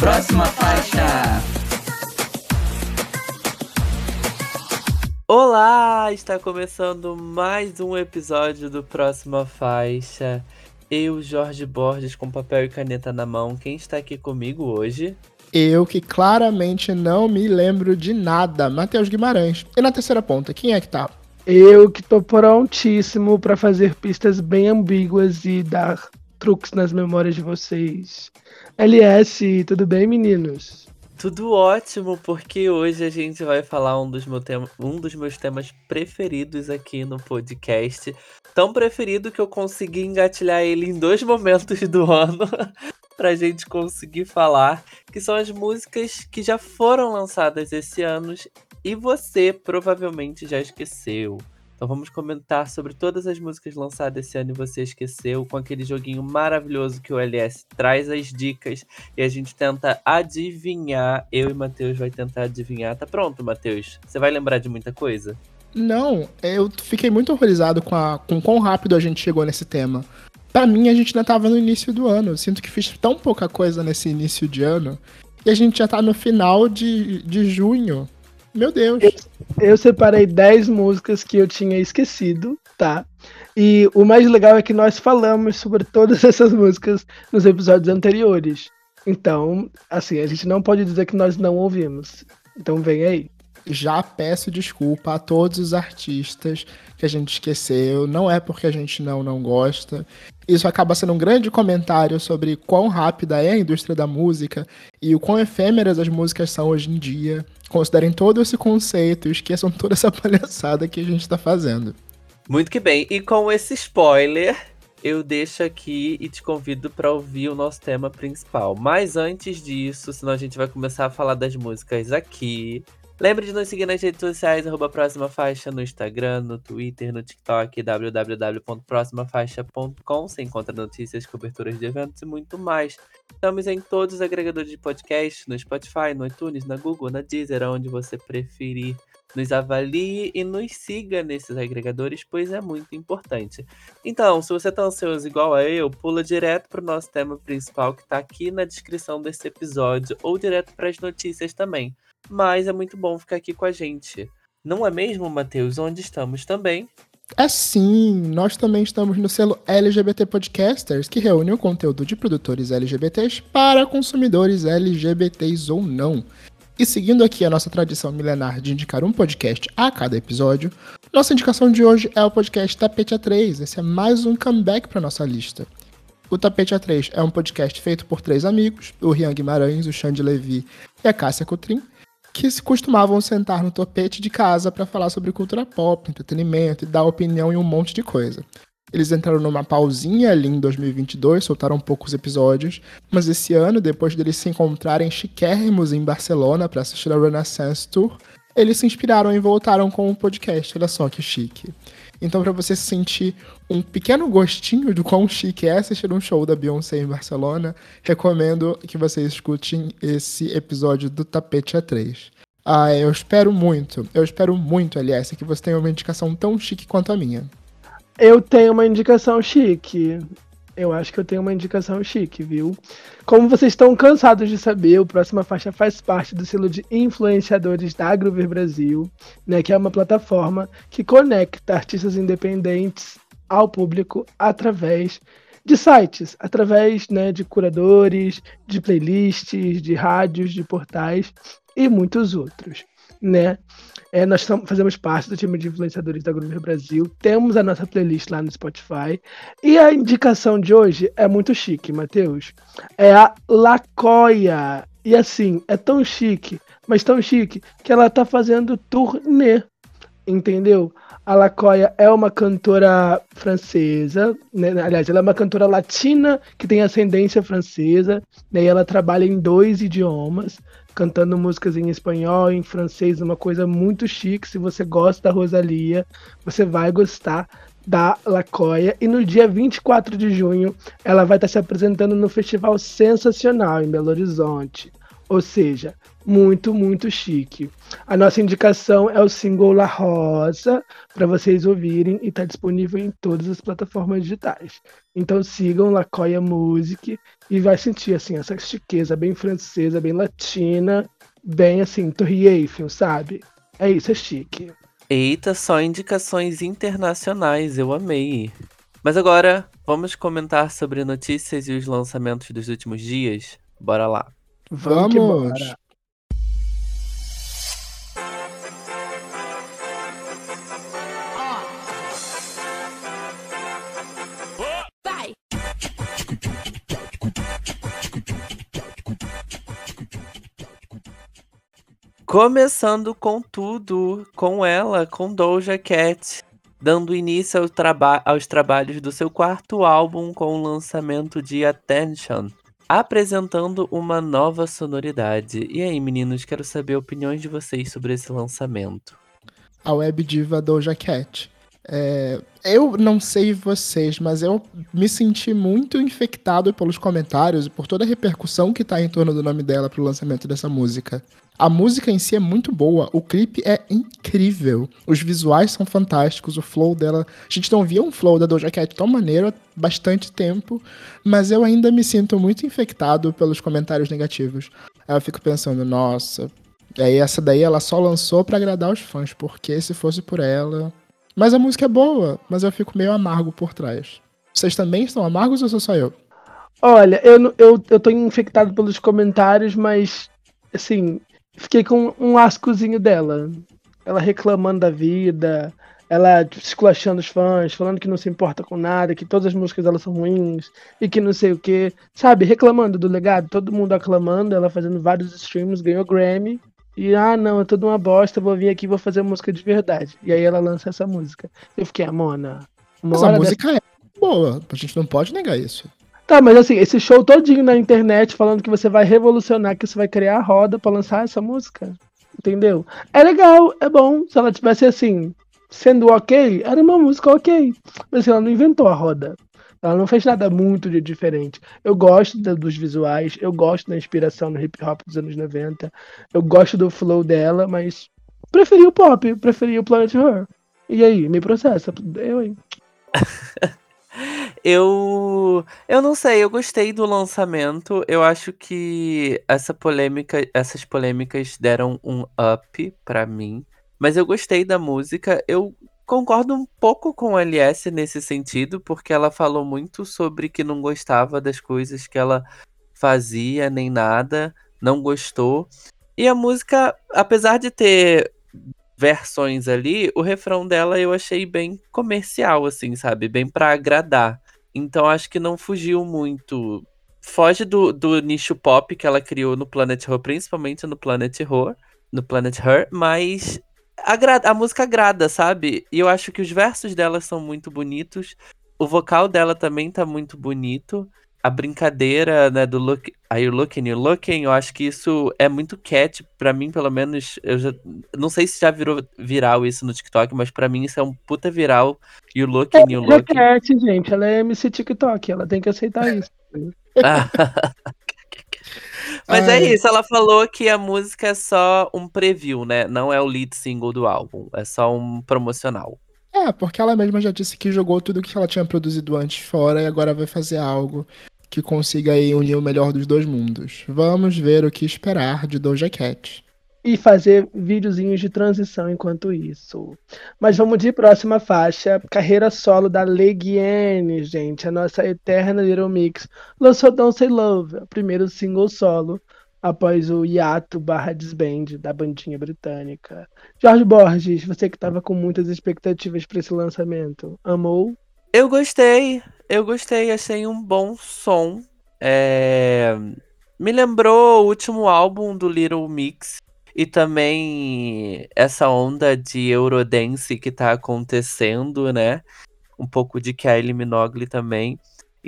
Próxima faixa. Olá, está começando mais um episódio do Próxima Faixa. Eu, Jorge Borges, com papel e caneta na mão. Quem está aqui comigo hoje? Eu que claramente não me lembro de nada, Matheus Guimarães. E na terceira ponta, quem é que tá? Eu que tô prontíssimo para fazer pistas bem ambíguas e dar truques nas memórias de vocês. LS, tudo bem, meninos? Tudo ótimo, porque hoje a gente vai falar um dos, meu tema, um dos meus temas preferidos aqui no podcast. Tão preferido que eu consegui engatilhar ele em dois momentos do ano pra gente conseguir falar, que são as músicas que já foram lançadas esse ano e você provavelmente já esqueceu. Então vamos comentar sobre todas as músicas lançadas esse ano e você esqueceu, com aquele joguinho maravilhoso que o LS traz as dicas e a gente tenta adivinhar. Eu e Matheus vai tentar adivinhar. Tá pronto, Matheus? Você vai lembrar de muita coisa? Não, eu fiquei muito horrorizado com, a, com quão rápido a gente chegou nesse tema. Para mim, a gente ainda tava no início do ano. Eu sinto que fiz tão pouca coisa nesse início de ano. E a gente já tá no final de, de junho. Meu Deus. Eu, eu separei 10 músicas que eu tinha esquecido, tá? E o mais legal é que nós falamos sobre todas essas músicas nos episódios anteriores. Então, assim, a gente não pode dizer que nós não ouvimos. Então vem aí. Já peço desculpa a todos os artistas que a gente esqueceu. Não é porque a gente não não gosta. Isso acaba sendo um grande comentário sobre quão rápida é a indústria da música e o quão efêmeras as músicas são hoje em dia. Considerem todo esse conceito e esqueçam toda essa palhaçada que a gente está fazendo. Muito que bem. E com esse spoiler, eu deixo aqui e te convido para ouvir o nosso tema principal. Mas antes disso, senão a gente vai começar a falar das músicas aqui. Lembre de nos seguir nas redes sociais, arroba Próxima Faixa, no Instagram, no Twitter, no TikTok, www.proximafaixa.com. Você encontra notícias, coberturas de eventos e muito mais. Estamos em todos os agregadores de podcast, no Spotify, no iTunes, na Google, na Deezer, onde você preferir. Nos avalie e nos siga nesses agregadores, pois é muito importante. Então, se você está ansioso igual a eu, pula direto para o nosso tema principal que está aqui na descrição desse episódio, ou direto para as notícias também mas é muito bom ficar aqui com a gente. Não é mesmo, Matheus? Onde estamos também? É sim, nós também estamos no selo LGBT Podcasters, que reúne o conteúdo de produtores LGBTs para consumidores LGBTs ou não. E seguindo aqui a nossa tradição milenar de indicar um podcast a cada episódio, nossa indicação de hoje é o podcast Tapete A3. Esse é mais um comeback para nossa lista. O Tapete A3 é um podcast feito por três amigos, o Rian Guimarães, o Xande Levi e a Cássia Cotrim, que se costumavam sentar no topete de casa para falar sobre cultura pop, entretenimento e dar opinião em um monte de coisa. Eles entraram numa pausinha ali em 2022, soltaram poucos episódios, mas esse ano, depois deles se encontrarem chiquérrimos em Barcelona para assistir a Renaissance Tour, eles se inspiraram e voltaram com um podcast. Olha só que chique. Então, para você sentir um pequeno gostinho do quão chique é assistir um show da Beyoncé em Barcelona, recomendo que vocês escutem esse episódio do Tapete A3. Ah, eu espero muito, eu espero muito, aliás, que você tenha uma indicação tão chique quanto a minha. Eu tenho uma indicação chique. Eu acho que eu tenho uma indicação chique, viu? Como vocês estão cansados de saber, o Próxima Faixa faz parte do selo de influenciadores da Agrover Brasil, né, que é uma plataforma que conecta artistas independentes ao público através de sites, através né, de curadores, de playlists, de rádios, de portais e muitos outros né? É, nós fazemos parte do time de influenciadores da Groover Brasil. Temos a nossa playlist lá no Spotify. E a indicação de hoje é muito chique, Matheus. É a Lacoia. E assim, é tão chique, mas tão chique, que ela tá fazendo turnê. Entendeu? A Lacoia é uma cantora francesa, né? aliás, ela é uma cantora latina que tem ascendência francesa, né? e ela trabalha em dois idiomas cantando músicas em espanhol, em francês, uma coisa muito chique. Se você gosta da Rosalia, você vai gostar da Lacoia. E no dia 24 de junho, ela vai estar se apresentando no Festival Sensacional, em Belo Horizonte. Ou seja, muito, muito chique. A nossa indicação é o single La Rosa, para vocês ouvirem, e está disponível em todas as plataformas digitais. Então sigam Lacoya Music e vai sentir assim essa chiqueza bem francesa, bem latina, bem assim, Torre Eiffel, sabe? É isso, é chique. Eita, só indicações internacionais, eu amei. Mas agora, vamos comentar sobre notícias e os lançamentos dos últimos dias? Bora lá. Vamos! Vamos. Começando com tudo, com ela, com Doja Cat, dando início ao traba aos trabalhos do seu quarto álbum com o lançamento de Attention, apresentando uma nova sonoridade. E aí, meninos, quero saber opiniões de vocês sobre esse lançamento. A web diva Doja Cat. É, eu não sei vocês, mas eu me senti muito infectado pelos comentários e por toda a repercussão que tá em torno do nome dela pro lançamento dessa música. A música em si é muito boa, o clipe é incrível, os visuais são fantásticos, o flow dela. A gente não via um flow da Doja Cat tão maneiro há bastante tempo, mas eu ainda me sinto muito infectado pelos comentários negativos. Eu fico pensando, nossa. Aí essa daí ela só lançou para agradar os fãs, porque se fosse por ela. Mas a música é boa, mas eu fico meio amargo por trás. Vocês também estão amargos ou sou só eu? Olha, eu, eu, eu tô infectado pelos comentários, mas assim, fiquei com um ascozinho dela. Ela reclamando da vida, ela esculachando os fãs, falando que não se importa com nada, que todas as músicas dela são ruins e que não sei o que, sabe? Reclamando do legado, todo mundo aclamando, ela fazendo vários streams, ganhou Grammy. E ah, não, é tudo uma bosta, vou vir aqui e vou fazer música de verdade. E aí ela lança essa música. Eu fiquei, ah, Mona. Mas a música dessa... é boa, a gente não pode negar isso. Tá, mas assim, esse show todinho na internet falando que você vai revolucionar, que você vai criar a roda para lançar essa música. Entendeu? É legal, é bom. Se ela tivesse assim, sendo ok, era uma música ok. Mas assim, ela não inventou a roda. Ela não fez nada muito de diferente. Eu gosto da, dos visuais, eu gosto da inspiração no hip hop dos anos 90, eu gosto do flow dela, mas preferi o pop, preferi o Planet Her. E aí, me processa. Eu, hein? Eu eu não sei, eu gostei do lançamento. Eu acho que essa polêmica, essas polêmicas deram um up pra mim. Mas eu gostei da música. Eu concordo um pouco com a LS nesse sentido, porque ela falou muito sobre que não gostava das coisas que ela fazia, nem nada, não gostou. E a música, apesar de ter versões ali, o refrão dela eu achei bem comercial, assim, sabe? Bem pra agradar. Então acho que não fugiu muito. Foge do, do nicho pop que ela criou no Planet Her, principalmente no Planet Her, no Planet Her, mas agrada, a música agrada, sabe? E eu acho que os versos dela são muito bonitos. O vocal dela também tá muito bonito a brincadeira, né, do look, are you looking, you looking, eu acho que isso é muito cat, para mim, pelo menos, eu já, não sei se já virou viral isso no TikTok, mas para mim isso é um puta viral, you looking, you looking. Ela é cat, gente, ela é MC TikTok, ela tem que aceitar isso. mas é isso, ela falou que a música é só um preview, né, não é o lead single do álbum, é só um promocional. É, porque ela mesma já disse que jogou tudo que ela tinha produzido antes fora e agora vai fazer algo que consiga aí unir o melhor dos dois mundos. Vamos ver o que esperar de Doja Cat. E fazer videozinhos de transição enquanto isso. Mas vamos de próxima faixa, carreira solo da Legiane, gente, a nossa eterna Little Mix. Lançou Don't Say Love, primeiro single solo após o hiato barra desband da bandinha britânica. Jorge Borges, você que estava com muitas expectativas para esse lançamento, amou? Eu gostei, eu gostei, achei um bom som. É... Me lembrou o último álbum do Little Mix e também essa onda de Eurodance que tá acontecendo, né? Um pouco de Kylie Minogue também.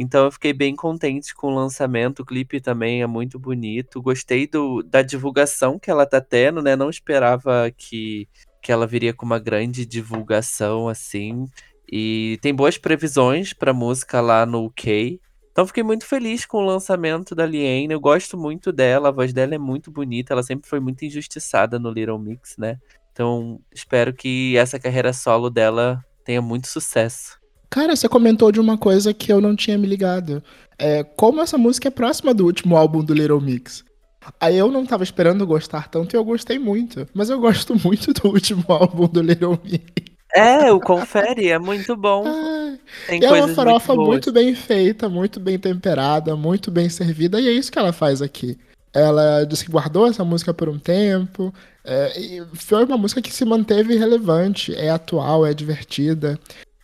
Então eu fiquei bem contente com o lançamento, o clipe também é muito bonito. Gostei do, da divulgação que ela tá tendo, né? Não esperava que, que ela viria com uma grande divulgação assim. E tem boas previsões pra música lá no UK. Então fiquei muito feliz com o lançamento da Liane. Eu gosto muito dela, a voz dela é muito bonita. Ela sempre foi muito injustiçada no Little Mix, né? Então espero que essa carreira solo dela tenha muito sucesso. Cara, você comentou de uma coisa que eu não tinha me ligado. É, como essa música é próxima do último álbum do Little Mix. Aí eu não tava esperando gostar tanto e eu gostei muito. Mas eu gosto muito do último álbum do Little Mix. É, o Confere é muito bom. Tem é uma farofa muito, muito, bem feita, muito bem temperada, muito bem servida, e é isso que ela faz aqui. Ela disse que guardou essa música por um tempo, é, foi uma música que se manteve relevante, é atual, é divertida.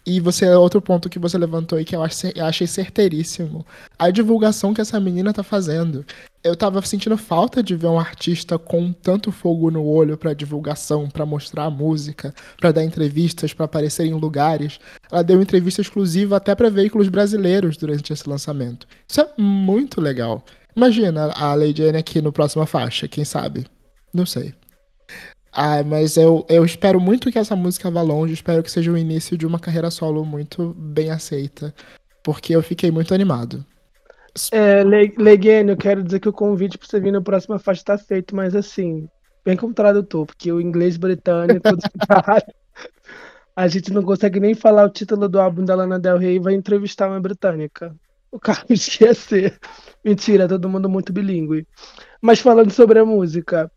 E você, outro ponto que você levantou e que eu achei certeiríssimo, a divulgação que essa menina tá fazendo. Eu tava sentindo falta de ver um artista com tanto fogo no olho para divulgação, para mostrar a música, para dar entrevistas, para aparecer em lugares. Ela deu entrevista exclusiva até para veículos brasileiros durante esse lançamento. Isso é muito legal. Imagina a Lady Anne aqui no próxima faixa, quem sabe? Não sei. Ah, mas eu, eu espero muito que essa música vá longe, espero que seja o início de uma carreira solo muito bem aceita, porque eu fiquei muito animado. É, eu quero dizer que o convite para você vir na próxima faixa está feito, mas assim, bem como tradutor, porque o inglês britânico, a gente não consegue nem falar o título do álbum da Lana Del Rey e vai entrevistar uma britânica. O cara esquecer. Mentira, todo mundo muito bilíngue. Mas falando sobre a música,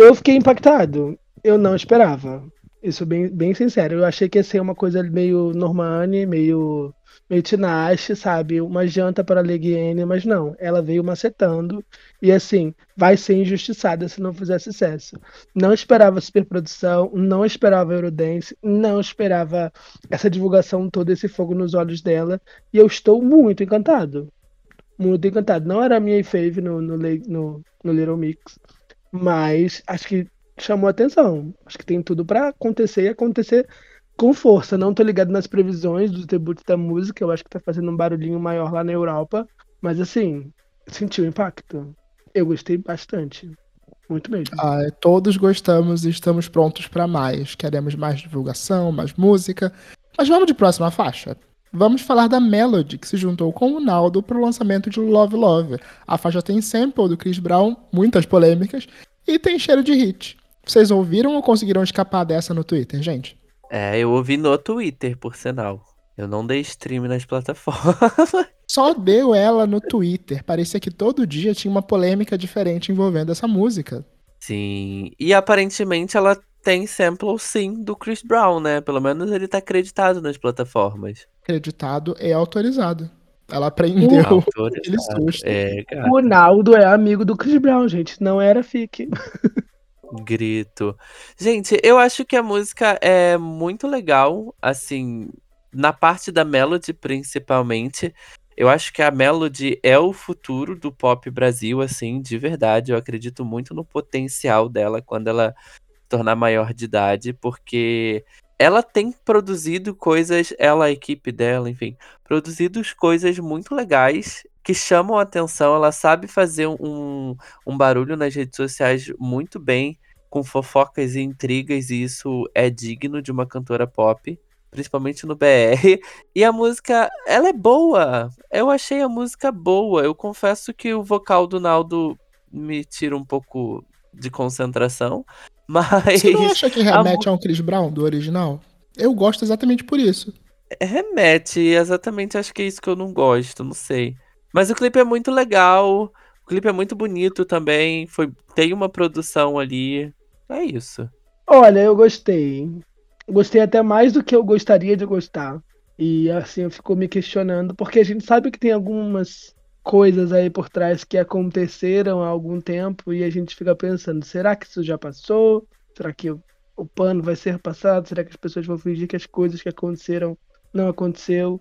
eu fiquei impactado. Eu não esperava. Isso bem, bem sincero. Eu achei que ia ser uma coisa meio Normani, meio, meio Tinashe, sabe? Uma janta para a Leguiene, mas não. Ela veio macetando e, assim, vai ser injustiçada se não fizer sucesso. Não esperava superprodução, não esperava Eurodance, não esperava essa divulgação toda, esse fogo nos olhos dela. E eu estou muito encantado. Muito encantado. Não era a minha fave no, no, no, no Little Mix mas acho que chamou atenção. Acho que tem tudo para acontecer e acontecer com força. Não tô ligado nas previsões do debut da música, eu acho que tá fazendo um barulhinho maior lá na Europa, mas assim, sentiu impacto. Eu gostei bastante. Muito mesmo. Ah, todos gostamos e estamos prontos para mais. Queremos mais divulgação, mais música. Mas vamos de próxima faixa. Vamos falar da Melody, que se juntou com o Naldo para o lançamento de Love Love. A faixa tem sample do Chris Brown, muitas polêmicas, e tem cheiro de hit. Vocês ouviram ou conseguiram escapar dessa no Twitter, gente? É, eu ouvi no Twitter, por sinal. Eu não dei stream nas plataformas. Só deu ela no Twitter. Parecia que todo dia tinha uma polêmica diferente envolvendo essa música. Sim. E aparentemente ela tem sample sim do Chris Brown, né? Pelo menos ele tá acreditado nas plataformas. Acreditado e autorizado. Ela aprendeu aquele susto. É, o Naldo é amigo do Chris Brown, gente. Não era fique. Grito. Gente, eu acho que a música é muito legal, assim, na parte da melody principalmente. Eu acho que a Melody é o futuro do pop Brasil, assim, de verdade. Eu acredito muito no potencial dela quando ela tornar maior de idade, porque ela tem produzido coisas, ela, a equipe dela, enfim, produzido coisas muito legais que chamam a atenção. Ela sabe fazer um, um barulho nas redes sociais muito bem, com fofocas e intrigas, e isso é digno de uma cantora pop principalmente no BR. E a música, ela é boa. Eu achei a música boa. Eu confesso que o vocal do Naldo me tira um pouco de concentração. Mas. Você não acha que remete a, a um Chris Brown do original? Eu gosto exatamente por isso. Remete, exatamente acho que é isso que eu não gosto, não sei. Mas o clipe é muito legal. O clipe é muito bonito também. Foi, tem uma produção ali. É isso. Olha, eu gostei. Gostei até mais do que eu gostaria de gostar. E assim, eu fico me questionando, porque a gente sabe que tem algumas coisas aí por trás que aconteceram há algum tempo e a gente fica pensando, será que isso já passou? Será que o, pano vai ser passado? Será que as pessoas vão fingir que as coisas que aconteceram não aconteceu?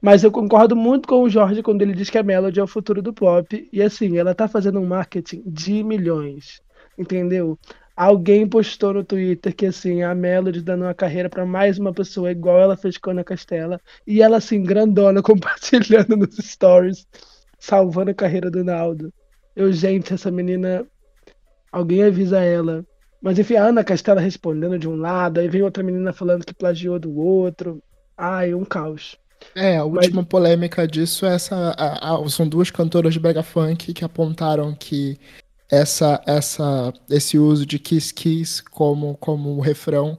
Mas eu concordo muito com o Jorge quando ele diz que a Melody é o futuro do pop. E assim, ela tá fazendo um marketing de milhões. Entendeu? Alguém postou no Twitter que assim, a Melody dando uma carreira para mais uma pessoa igual ela fez com a Ana Castela. E ela assim, grandona, compartilhando nos stories, salvando a carreira do Naldo. Eu, gente, essa menina. Alguém avisa ela. Mas enfim, a Ana Castela respondendo de um lado, aí vem outra menina falando que plagiou do outro. Ai, um caos. É, a última Mas... polêmica disso é essa. A, a, são duas cantoras de Brega Funk que apontaram que essa, essa, esse uso de Kiss Kiss como, como refrão,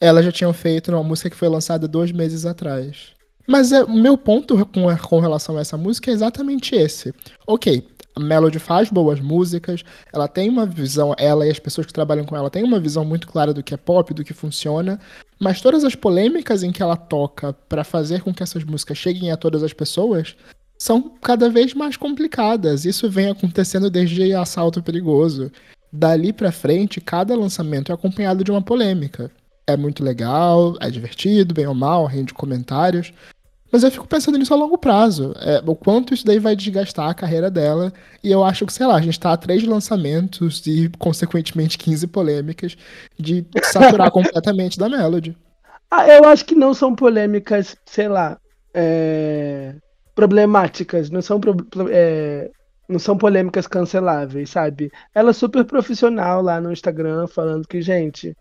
elas já tinham feito numa música que foi lançada dois meses atrás. Mas é, o meu ponto com, com relação a essa música é exatamente esse. Ok, a Melody faz boas músicas, ela tem uma visão, ela e as pessoas que trabalham com ela têm uma visão muito clara do que é pop, do que funciona, mas todas as polêmicas em que ela toca para fazer com que essas músicas cheguem a todas as pessoas são cada vez mais complicadas. Isso vem acontecendo desde Assalto Perigoso. Dali para frente, cada lançamento é acompanhado de uma polêmica. É muito legal, é divertido, bem ou mal, rende comentários, mas eu fico pensando nisso a longo prazo. É, o quanto isso daí vai desgastar a carreira dela. E eu acho que, sei lá, a gente tá a três lançamentos e, consequentemente, 15 polêmicas de saturar completamente da Melody. Ah, eu acho que não são polêmicas, sei lá, é... problemáticas. Não são pro... é não são polêmicas canceláveis, sabe? Ela é super profissional lá no Instagram, falando que, gente,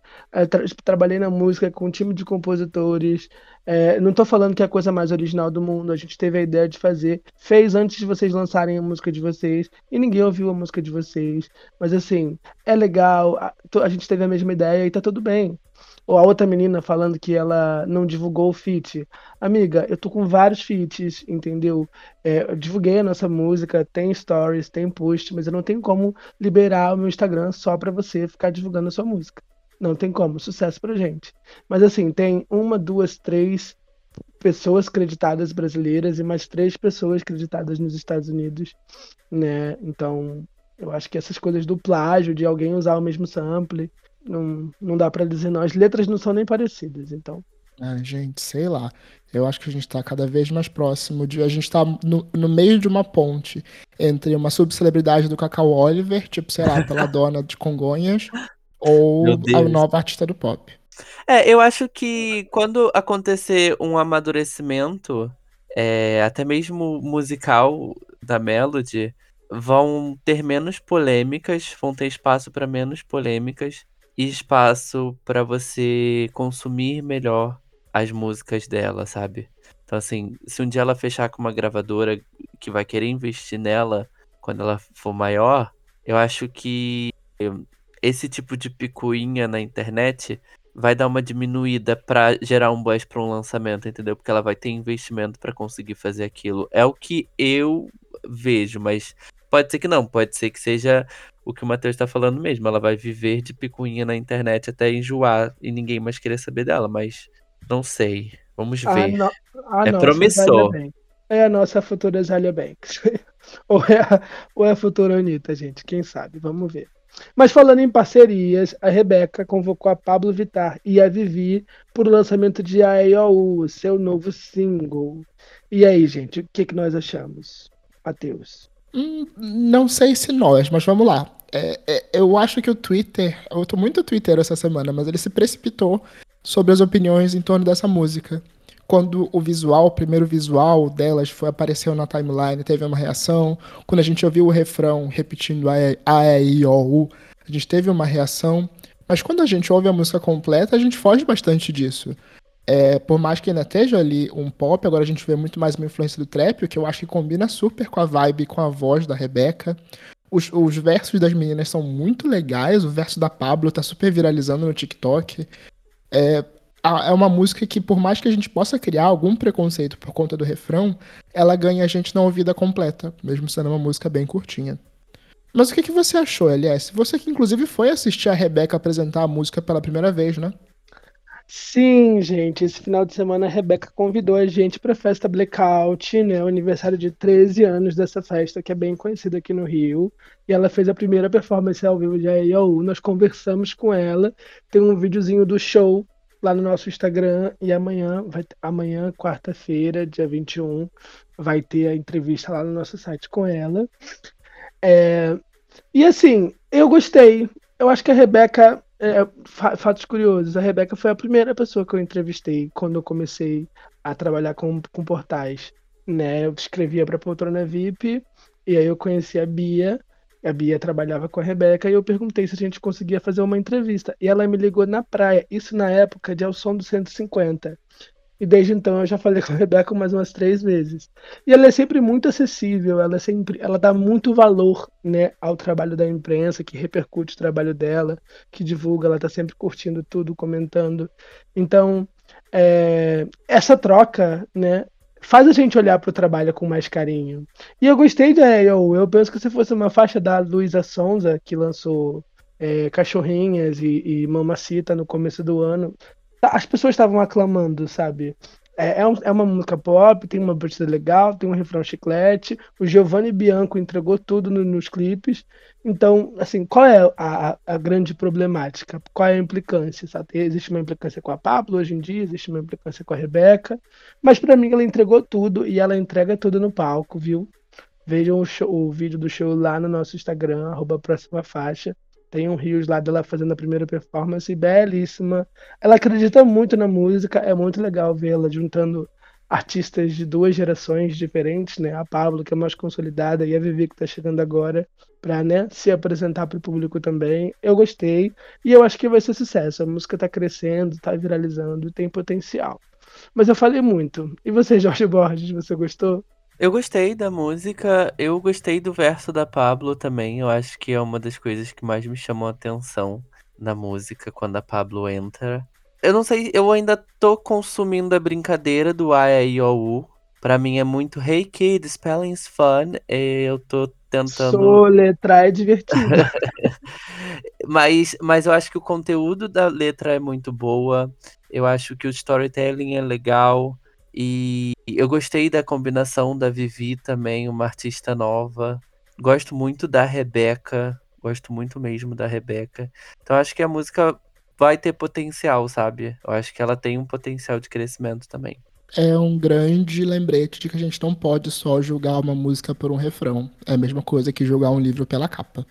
tra trabalhei na música com um time de compositores. É, não tô falando que é a coisa mais original do mundo, a gente teve a ideia de fazer, fez antes de vocês lançarem a música de vocês, e ninguém ouviu a música de vocês. Mas assim, é legal, a, a gente teve a mesma ideia e tá tudo bem. Ou a outra menina falando que ela não divulgou o feat. Amiga, eu tô com vários feats, entendeu? É, eu divulguei a nossa música, tem stories, tem post, mas eu não tenho como liberar o meu Instagram só pra você ficar divulgando a sua música. Não tem como, sucesso pra gente. Mas assim, tem uma, duas, três pessoas creditadas brasileiras e mais três pessoas creditadas nos Estados Unidos, né? Então, eu acho que essas coisas do plágio, de alguém usar o mesmo sample, não, não dá para dizer não. As letras não são nem parecidas, então. É, gente, sei lá. Eu acho que a gente tá cada vez mais próximo de. A gente tá no, no meio de uma ponte entre uma subcelebridade do Cacau Oliver, tipo, sei lá, pela dona de Congonhas, ou a nova artista do pop. É, eu acho que quando acontecer um amadurecimento, é, até mesmo musical da Melody, vão ter menos polêmicas, vão ter espaço para menos polêmicas espaço para você consumir melhor as músicas dela, sabe? Então, assim, se um dia ela fechar com uma gravadora que vai querer investir nela quando ela for maior, eu acho que esse tipo de picuinha na internet vai dar uma diminuída para gerar um buzz para um lançamento, entendeu? Porque ela vai ter investimento para conseguir fazer aquilo. É o que eu vejo, mas pode ser que não, pode ser que seja o que o Matheus está falando mesmo. Ela vai viver de picuinha na internet até enjoar e ninguém mais querer saber dela, mas não sei. Vamos ver. No... é promissor. É a nossa futura Zalia Banks. ou, é a, ou é a futura Anitta, gente. Quem sabe? Vamos ver. Mas falando em parcerias, a Rebeca convocou a Pablo Vittar e a Vivi para o lançamento de AEOU, seu novo single. E aí, gente, o que, que nós achamos? Matheus. Hum, não sei se nós, mas vamos lá. É, é, eu acho que o Twitter. Eu tô muito Twitter essa semana, mas ele se precipitou sobre as opiniões em torno dessa música. Quando o visual, o primeiro visual delas foi apareceu na timeline, teve uma reação. Quando a gente ouviu o refrão repetindo a, e, o, U, a gente teve uma reação. Mas quando a gente ouve a música completa, a gente foge bastante disso. É, por mais que ainda esteja ali um pop, agora a gente vê muito mais uma influência do trap, o que eu acho que combina super com a vibe, com a voz da Rebeca. Os, os versos das meninas são muito legais, o verso da Pablo tá super viralizando no TikTok. É, é uma música que, por mais que a gente possa criar algum preconceito por conta do refrão, ela ganha a gente na ouvida completa, mesmo sendo uma música bem curtinha. Mas o que, que você achou, Elias? Você que inclusive foi assistir a Rebeca apresentar a música pela primeira vez, né? Sim, gente, esse final de semana a Rebeca convidou a gente para a festa Blackout, né? O aniversário de 13 anos dessa festa, que é bem conhecida aqui no Rio. E ela fez a primeira performance ao vivo de AIOU. Nós conversamos com ela. Tem um videozinho do show lá no nosso Instagram. E amanhã, vai, amanhã quarta-feira, dia 21, vai ter a entrevista lá no nosso site com ela. É, e assim, eu gostei. Eu acho que a Rebeca é, fatos curiosos. A Rebeca foi a primeira pessoa que eu entrevistei quando eu comecei a trabalhar com, com portais. Né? Eu escrevia para a Poltrona VIP e aí eu conheci a Bia. A Bia trabalhava com a Rebeca e eu perguntei se a gente conseguia fazer uma entrevista. E ela me ligou na praia, isso na época de Ao Som do 150. E desde então eu já falei com a Rebeca mais umas três vezes. E ela é sempre muito acessível, ela é sempre, ela dá muito valor, né, ao trabalho da imprensa, que repercute o trabalho dela, que divulga, ela tá sempre curtindo tudo, comentando. Então, é, essa troca, né, faz a gente olhar para o trabalho com mais carinho. E eu gostei da eu, eu penso que se fosse uma faixa da Luísa Sonza, que lançou é, Cachorrinhas e, e Mamacita no começo do ano, as pessoas estavam aclamando, sabe? É, é, um, é, uma música pop, tem uma batida legal, tem um refrão chiclete. O Giovanni Bianco entregou tudo no, nos clipes. Então, assim, qual é a, a, grande problemática? Qual é a implicância? Sabe? Existe uma implicância com a Pablo hoje em dia, existe uma implicância com a Rebeca. Mas para mim ela entregou tudo e ela entrega tudo no palco, viu? Vejam o, show, o vídeo do show lá no nosso Instagram, próxima faixa. Tem um rios lá dela fazendo a primeira performance, belíssima. Ela acredita muito na música, é muito legal vê-la juntando artistas de duas gerações diferentes, né? A Pablo, que é mais consolidada, e a Vivi, que está chegando agora, para né, se apresentar para o público também. Eu gostei e eu acho que vai ser sucesso. A música está crescendo, está viralizando, tem potencial. Mas eu falei muito. E você, Jorge Borges, você gostou? Eu gostei da música, eu gostei do verso da Pablo também. Eu acho que é uma das coisas que mais me chamou a atenção na música quando a Pablo entra. Eu não sei, eu ainda tô consumindo a brincadeira do I-A-I-O-U. Pra mim é muito Hey Kid, spelling's fun. Eu tô tentando. Soletrar é divertido. mas, mas eu acho que o conteúdo da letra é muito boa. Eu acho que o storytelling é legal. E eu gostei da combinação da Vivi também, uma artista nova. Gosto muito da Rebeca, gosto muito mesmo da Rebeca. Então acho que a música vai ter potencial, sabe? Eu acho que ela tem um potencial de crescimento também. É um grande lembrete de que a gente não pode só julgar uma música por um refrão. É a mesma coisa que julgar um livro pela capa.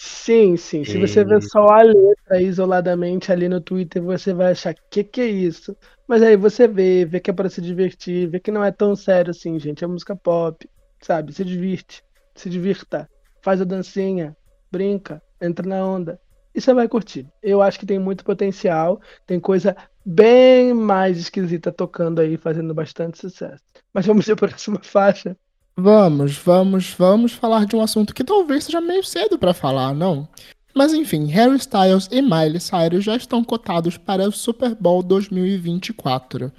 Sim, sim. Se você ver só a letra isoladamente ali no Twitter, você vai achar que que é isso. Mas aí você vê, vê que é para se divertir, vê que não é tão sério assim, gente. É música pop, sabe? Se divirte, se divirta, faz a dancinha, brinca, entra na onda. E você vai curtir. Eu acho que tem muito potencial, tem coisa bem mais esquisita tocando aí, fazendo bastante sucesso. Mas vamos para a próxima faixa. Vamos, vamos, vamos falar de um assunto que talvez seja meio cedo para falar, não? Mas enfim, Harry Styles e Miley Cyrus já estão cotados para o Super Bowl 2024.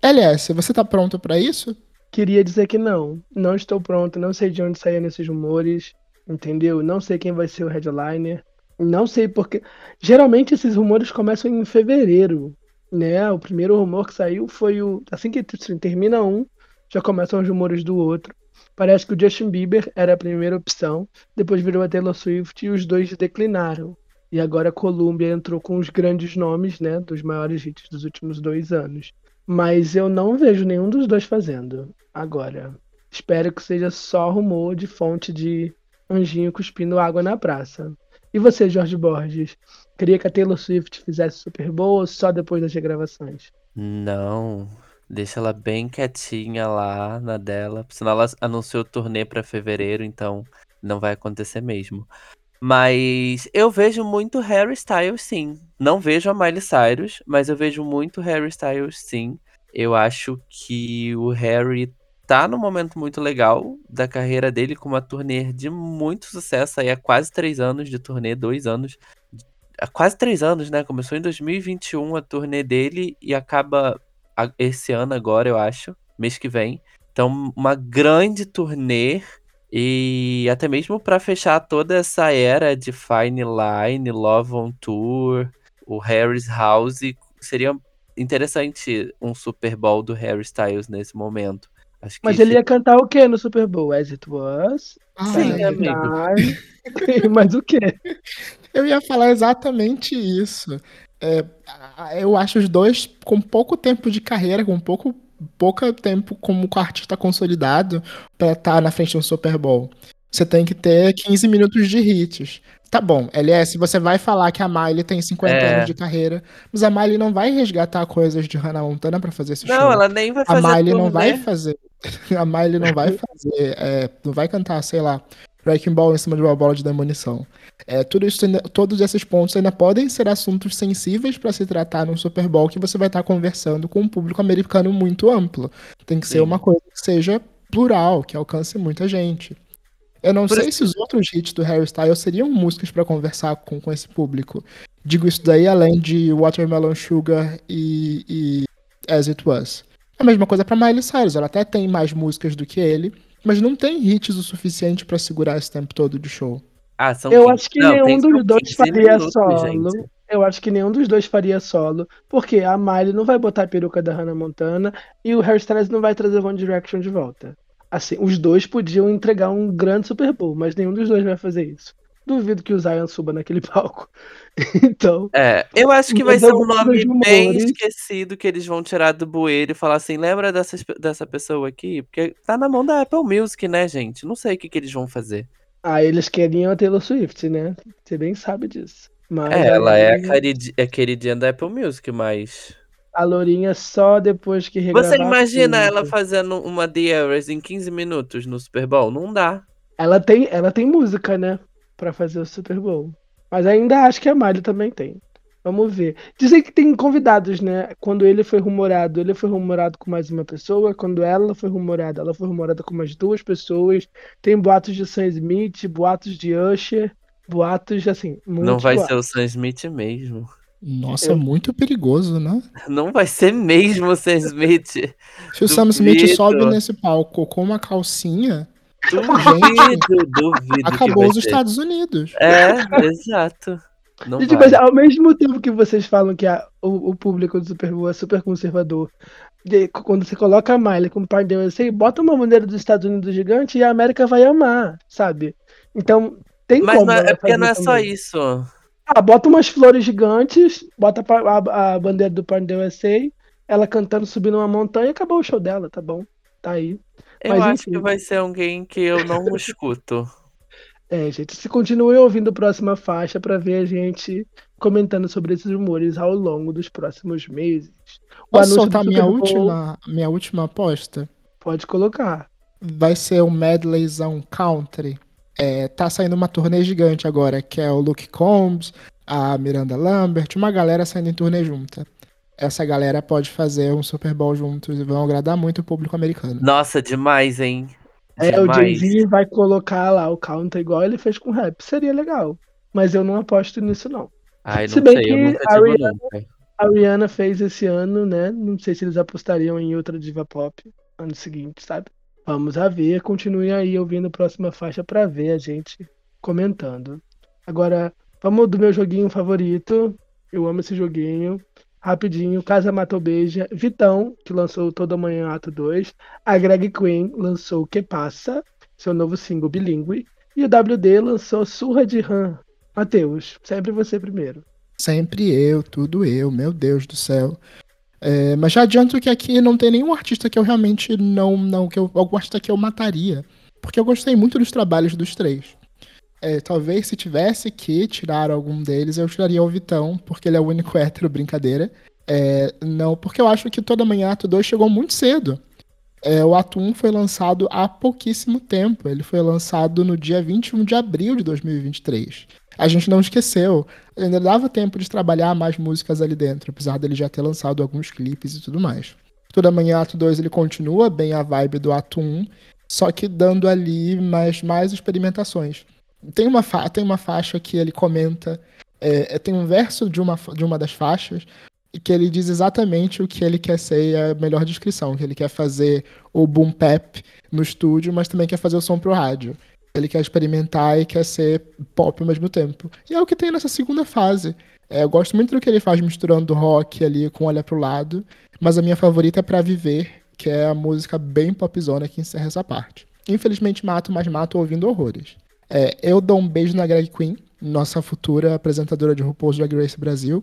LS, você tá pronto para isso? Queria dizer que não. Não estou pronto, não sei de onde saíram esses rumores, entendeu? Não sei quem vai ser o headliner. Não sei porque. Geralmente esses rumores começam em fevereiro, né? O primeiro rumor que saiu foi o. Assim que termina um, já começam os rumores do outro. Parece que o Justin Bieber era a primeira opção, depois virou a Taylor Swift e os dois declinaram. E agora a Columbia entrou com os grandes nomes, né, dos maiores hits dos últimos dois anos. Mas eu não vejo nenhum dos dois fazendo. Agora, espero que seja só rumor de fonte de anjinho cuspindo água na praça. E você, Jorge Borges? Queria que a Taylor Swift fizesse Super Bowl só depois das regravações? Não, Deixa ela bem quietinha lá na dela. Senão ela anunciou turnê pra fevereiro, então não vai acontecer mesmo. Mas eu vejo muito Harry Styles, sim. Não vejo a Miley Cyrus, mas eu vejo muito Harry Styles, sim. Eu acho que o Harry tá num momento muito legal da carreira dele, com uma turnê de muito sucesso aí há quase três anos de turnê, dois anos. Há quase três anos, né? Começou em 2021 a turnê dele e acaba esse ano agora, eu acho, mês que vem. Então, uma grande turnê e até mesmo para fechar toda essa era de Fine Line, Love on Tour, o Harry's House, seria interessante um Super Bowl do Harry Styles nesse momento. Mas ele ia cantar o que no Super Bowl? As It Was? Sim, amigo. Mas o que? Eu ia falar exatamente isso. É, eu acho os dois com pouco tempo de carreira, com pouco, pouco tempo como artista consolidado para estar tá na frente de um Super Bowl. Você tem que ter 15 minutos de hits. Tá bom, LS, você vai falar que a Miley tem 50 é. anos de carreira, mas a Miley não vai resgatar coisas de Hannah Montana para fazer esse não, show. Não, ela nem vai fazer. A Miley não vai fazer. A Miley não vai fazer. É, não vai cantar, sei lá, Wrecking Ball em cima de uma bola de demolição. É, tudo isso ainda- todos esses pontos ainda podem ser assuntos sensíveis para se tratar num Super Bowl que você vai estar conversando com um público americano muito amplo. Tem que ser Sim. uma coisa que seja plural, que alcance muita gente. Eu não Por sei se os outros hits do Harry Styles seriam músicas para conversar com, com esse público. Digo isso daí além de Watermelon Sugar e, e As It Was. A mesma coisa pra Miley Cyrus, ela até tem mais músicas do que ele, mas não tem hits o suficiente pra segurar esse tempo todo de show. Ah, são Eu 15 acho que não, nenhum tem- dos dois 15 faria minutos, solo. gente. Eu acho que nenhum dos dois faria solo, porque a Miley não vai botar a peruca da Hannah Montana e o Harry Styles não vai trazer One Direction de volta. Assim, os dois podiam entregar um grande Super Bowl, mas nenhum dos dois vai fazer isso. Duvido que o Zion suba naquele palco. então, É, eu acho que vai ser um nome bem esquecido que eles vão tirar do bueiro e falar assim: lembra dessas pe- dessa pessoa aqui? Porque tá na mão da Apple Music, né, gente? Não sei o que, que eles vão fazer. ah, eles queriam a Taylor Swift, né? Você bem sabe disso. Mas É, ela é a, aí, caridi- é queridinha da Apple Music, mas. a Lourinha só depois que regravar Você imagina ela fazendo uma The Errors em 15 minutos no Super Bowl? Não dá. Ela tem, ela tem música, né? Pra fazer o Super Bowl. Mas ainda acho que a Miley também tem. Vamos ver. Dizem que tem convidados, né? Quando ele foi rumorado, ele foi rumorado com mais uma pessoa. Quando ela foi rumorada, ela foi rumorada com mais duas pessoas. Tem boatos de Sam Smith, boatos de Usher, boatos, assim, Não vai boatos. ser o Sam Smith mesmo. Nossa, Eu- muito perigoso, né? Não vai ser mesmo o Sam Smith. Se o Sam Smith Duvido. sobe nesse palco com uma calcinha, Duvido, duvido. acabou os ser. Estados Unidos. É, exato. Não Gente, vai. mas ao mesmo tempo que vocês falam que a- o, o público do Super Bowl é super conservador, de- quando você coloca a Miley como par de USA, bota uma bandeira dos Estados Unidos gigante e a América vai amar, sabe? Então, tem Mas como. não é, é porque não é só também. isso. Ah, bota umas flores gigantes, bota a, a- a bandeira do par de USA, ela cantando, subindo uma montanha e acabou o show dela, tá bom? Tá aí. Eu Mas, acho enfim. que vai ser alguém que eu não escuto. É, gente, se continuem ouvindo a próxima faixa pra ver a gente comentando sobre esses rumores ao longo dos próximos meses. O Posso anúncio soltar minha Bowl, última, minha última aposta? Pode colocar. Vai ser um medleyzão country. É, tá saindo uma turnê gigante agora, que é o Luke Combs, a Miranda Lambert, uma galera saindo em turnê junta. Essa galera pode fazer um Super Bowl juntos e vão agradar muito o público americano. Nossa, demais, hein? É, o Demais. Jay-Z vai colocar lá o counter igual ele fez com rap. Seria legal. Mas eu não aposto nisso, não. Ai, Se não bem sei, eu que nunca a Rihanna- nunca. A Rihanna fez esse ano, né? Não sei se eles apostariam em outra diva pop ano seguinte, sabe? Vamos a ver. Continue aí ouvindo a próxima faixa pra ver a gente comentando. Agora, vamos do meu joguinho favorito. Eu amo esse joguinho. Rapidinho, Casa Matou Beija. Vitão, que lançou Toda Manhã Ato 2. A Greg Queen lançou Que Passa, seu novo single bilíngue. E o WD lançou Surra de Ram. Matheus, sempre você primeiro. Sempre eu, tudo eu, meu Deus do céu. É, mas já adianto que aqui não tem nenhum artista que eu realmente não. não que eu, algum artista que eu mataria. Porque eu gostei muito dos trabalhos dos três. É, talvez se tivesse que tirar algum deles, eu tiraria o Vitão, porque ele é o único hétero, brincadeira. É, não, porque eu acho que Toda Manhã Ato 2 chegou muito cedo. É, o Ato 1 foi lançado há pouquíssimo tempo. Ele foi lançado no dia 21 de abril de 2023. A gente não esqueceu. Ainda dava tempo de trabalhar mais músicas ali dentro, apesar dele já ter lançado alguns clipes e tudo mais. Toda Manhã Ato 2 ele continua bem a vibe do Ato 1, só que dando ali mais, mais experimentações. Tem uma, fa- tem uma faixa que ele comenta, é, é, tem um verso de uma, de uma das faixas que ele diz exatamente o que ele quer ser e a melhor descrição, que ele quer fazer o boom pep no estúdio, mas também quer fazer o som pro rádio. Ele quer experimentar e quer ser pop ao mesmo tempo. E é o que tem nessa segunda fase. É, eu gosto muito do que ele faz misturando rock ali com Olha Pro Lado, mas a minha favorita é Pra Viver, que é a música bem popzona que encerra essa parte. Infelizmente mato, mas mato ouvindo horrores. É, eu dou um beijo na Greg Queen, nossa futura apresentadora de RuPaul's Drag Race Brasil.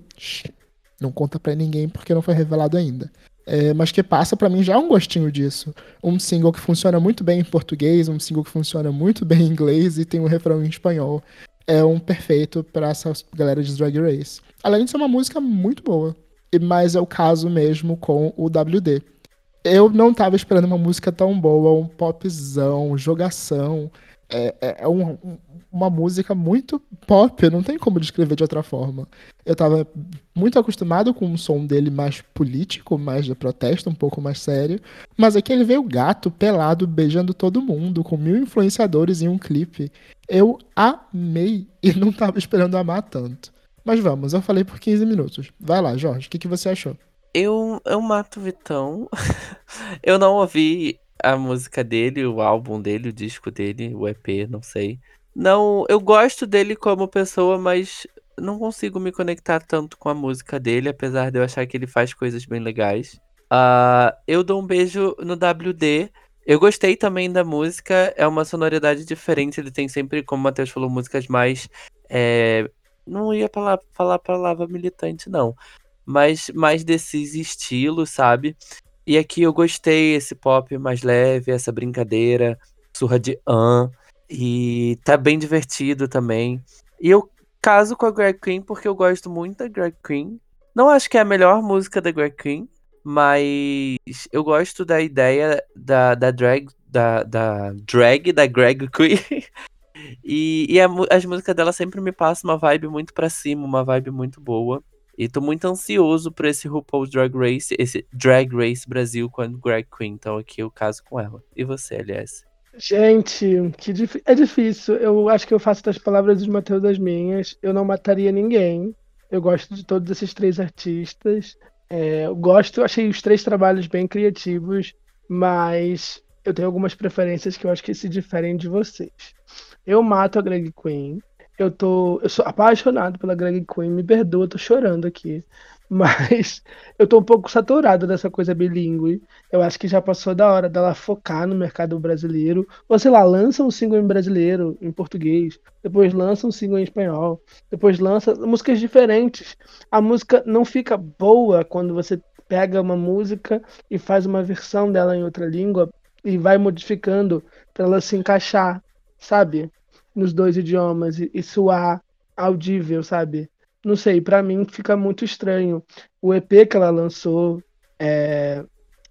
Não conta pra ninguém porque não foi revelado ainda. É, mas que passa pra mim já um gostinho disso. Um single que funciona muito bem em português, um single que funciona muito bem em inglês e tem um refrão em espanhol. É um perfeito pra essa galera de Drag Race. Além de ser uma música muito boa. E Mas é o caso mesmo com o WD. Eu não tava esperando uma música tão boa, um popzão, jogação. É, é, é um, um, uma música muito pop, não tem como descrever de outra forma. Eu tava muito acostumado com o som dele mais político, mais de protesto, um pouco mais sério. Mas aqui ele veio gato, pelado, beijando todo mundo, com mil influenciadores em um clipe. Eu amei e não tava esperando amar tanto. Mas vamos, eu falei por 15 minutos. Vai lá, Jorge, o que, que você achou? Eu, eu mato Vitão. eu não ouvi a música dele, o álbum dele, o disco dele, o EP, não sei. Não, eu gosto dele como pessoa, mas não consigo me conectar tanto com a música dele, apesar de eu achar que ele faz coisas bem legais. Uh, eu dou um beijo no WD. Eu gostei também da música, é uma sonoridade diferente. Ele tem sempre, como o Matheus falou, músicas mais. É... Não ia falar, falar palavra militante, não. Mas mais desses estilos, sabe? E aqui eu gostei esse pop mais leve, essa brincadeira, surra de an. E tá bem divertido também. E eu caso com a Greg Queen porque eu gosto muito da Greg Queen. Não acho que é a melhor música da Greg Queen, mas eu gosto da ideia da, da drag da, da drag da Greg Queen. e, e a, as músicas dela sempre me passam uma vibe muito pra cima, uma vibe muito boa. E tô muito ansioso por esse RuPaul's Drag Race, esse Drag Race Brasil com a Greg Queen. Então aqui eu caso com ela. E você, aliás? Gente, que dif... é difícil. Eu acho que eu faço das palavras dos Mateus das minhas. Eu não mataria ninguém. Eu gosto de todos esses três artistas. É, eu gosto, achei os três trabalhos bem criativos, mas eu tenho algumas preferências que eu acho que se diferem de vocês. Eu mato a Greg Queen. Eu tô. Eu sou apaixonado pela Greg Queen, me perdoa, tô chorando aqui. Mas eu tô um pouco saturado dessa coisa bilíngue. Eu acho que já passou da hora dela focar no mercado brasileiro. Ou sei lá, lança um single em brasileiro, em português. Depois lança um single em espanhol. Depois lança músicas diferentes. A música não fica boa quando você pega uma música e faz uma versão dela em outra língua e vai modificando para ela se encaixar, sabe? Nos dois idiomas e, e soar audível, sabe? Não sei, para mim fica muito estranho. O EP que ela lançou é,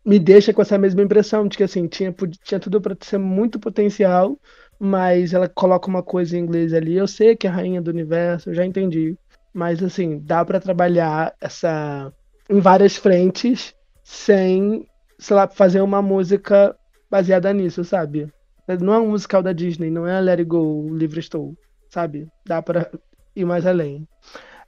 me deixa com essa mesma impressão de que assim tinha, tinha tudo para ser muito potencial, mas ela coloca uma coisa em inglês ali. Eu sei que é a rainha do universo, eu já entendi, mas assim dá para trabalhar essa em várias frentes sem, sei lá, fazer uma música baseada nisso, sabe? Não é um musical da Disney, não é Let It Go, Livre Estou, sabe? Dá para ir mais além.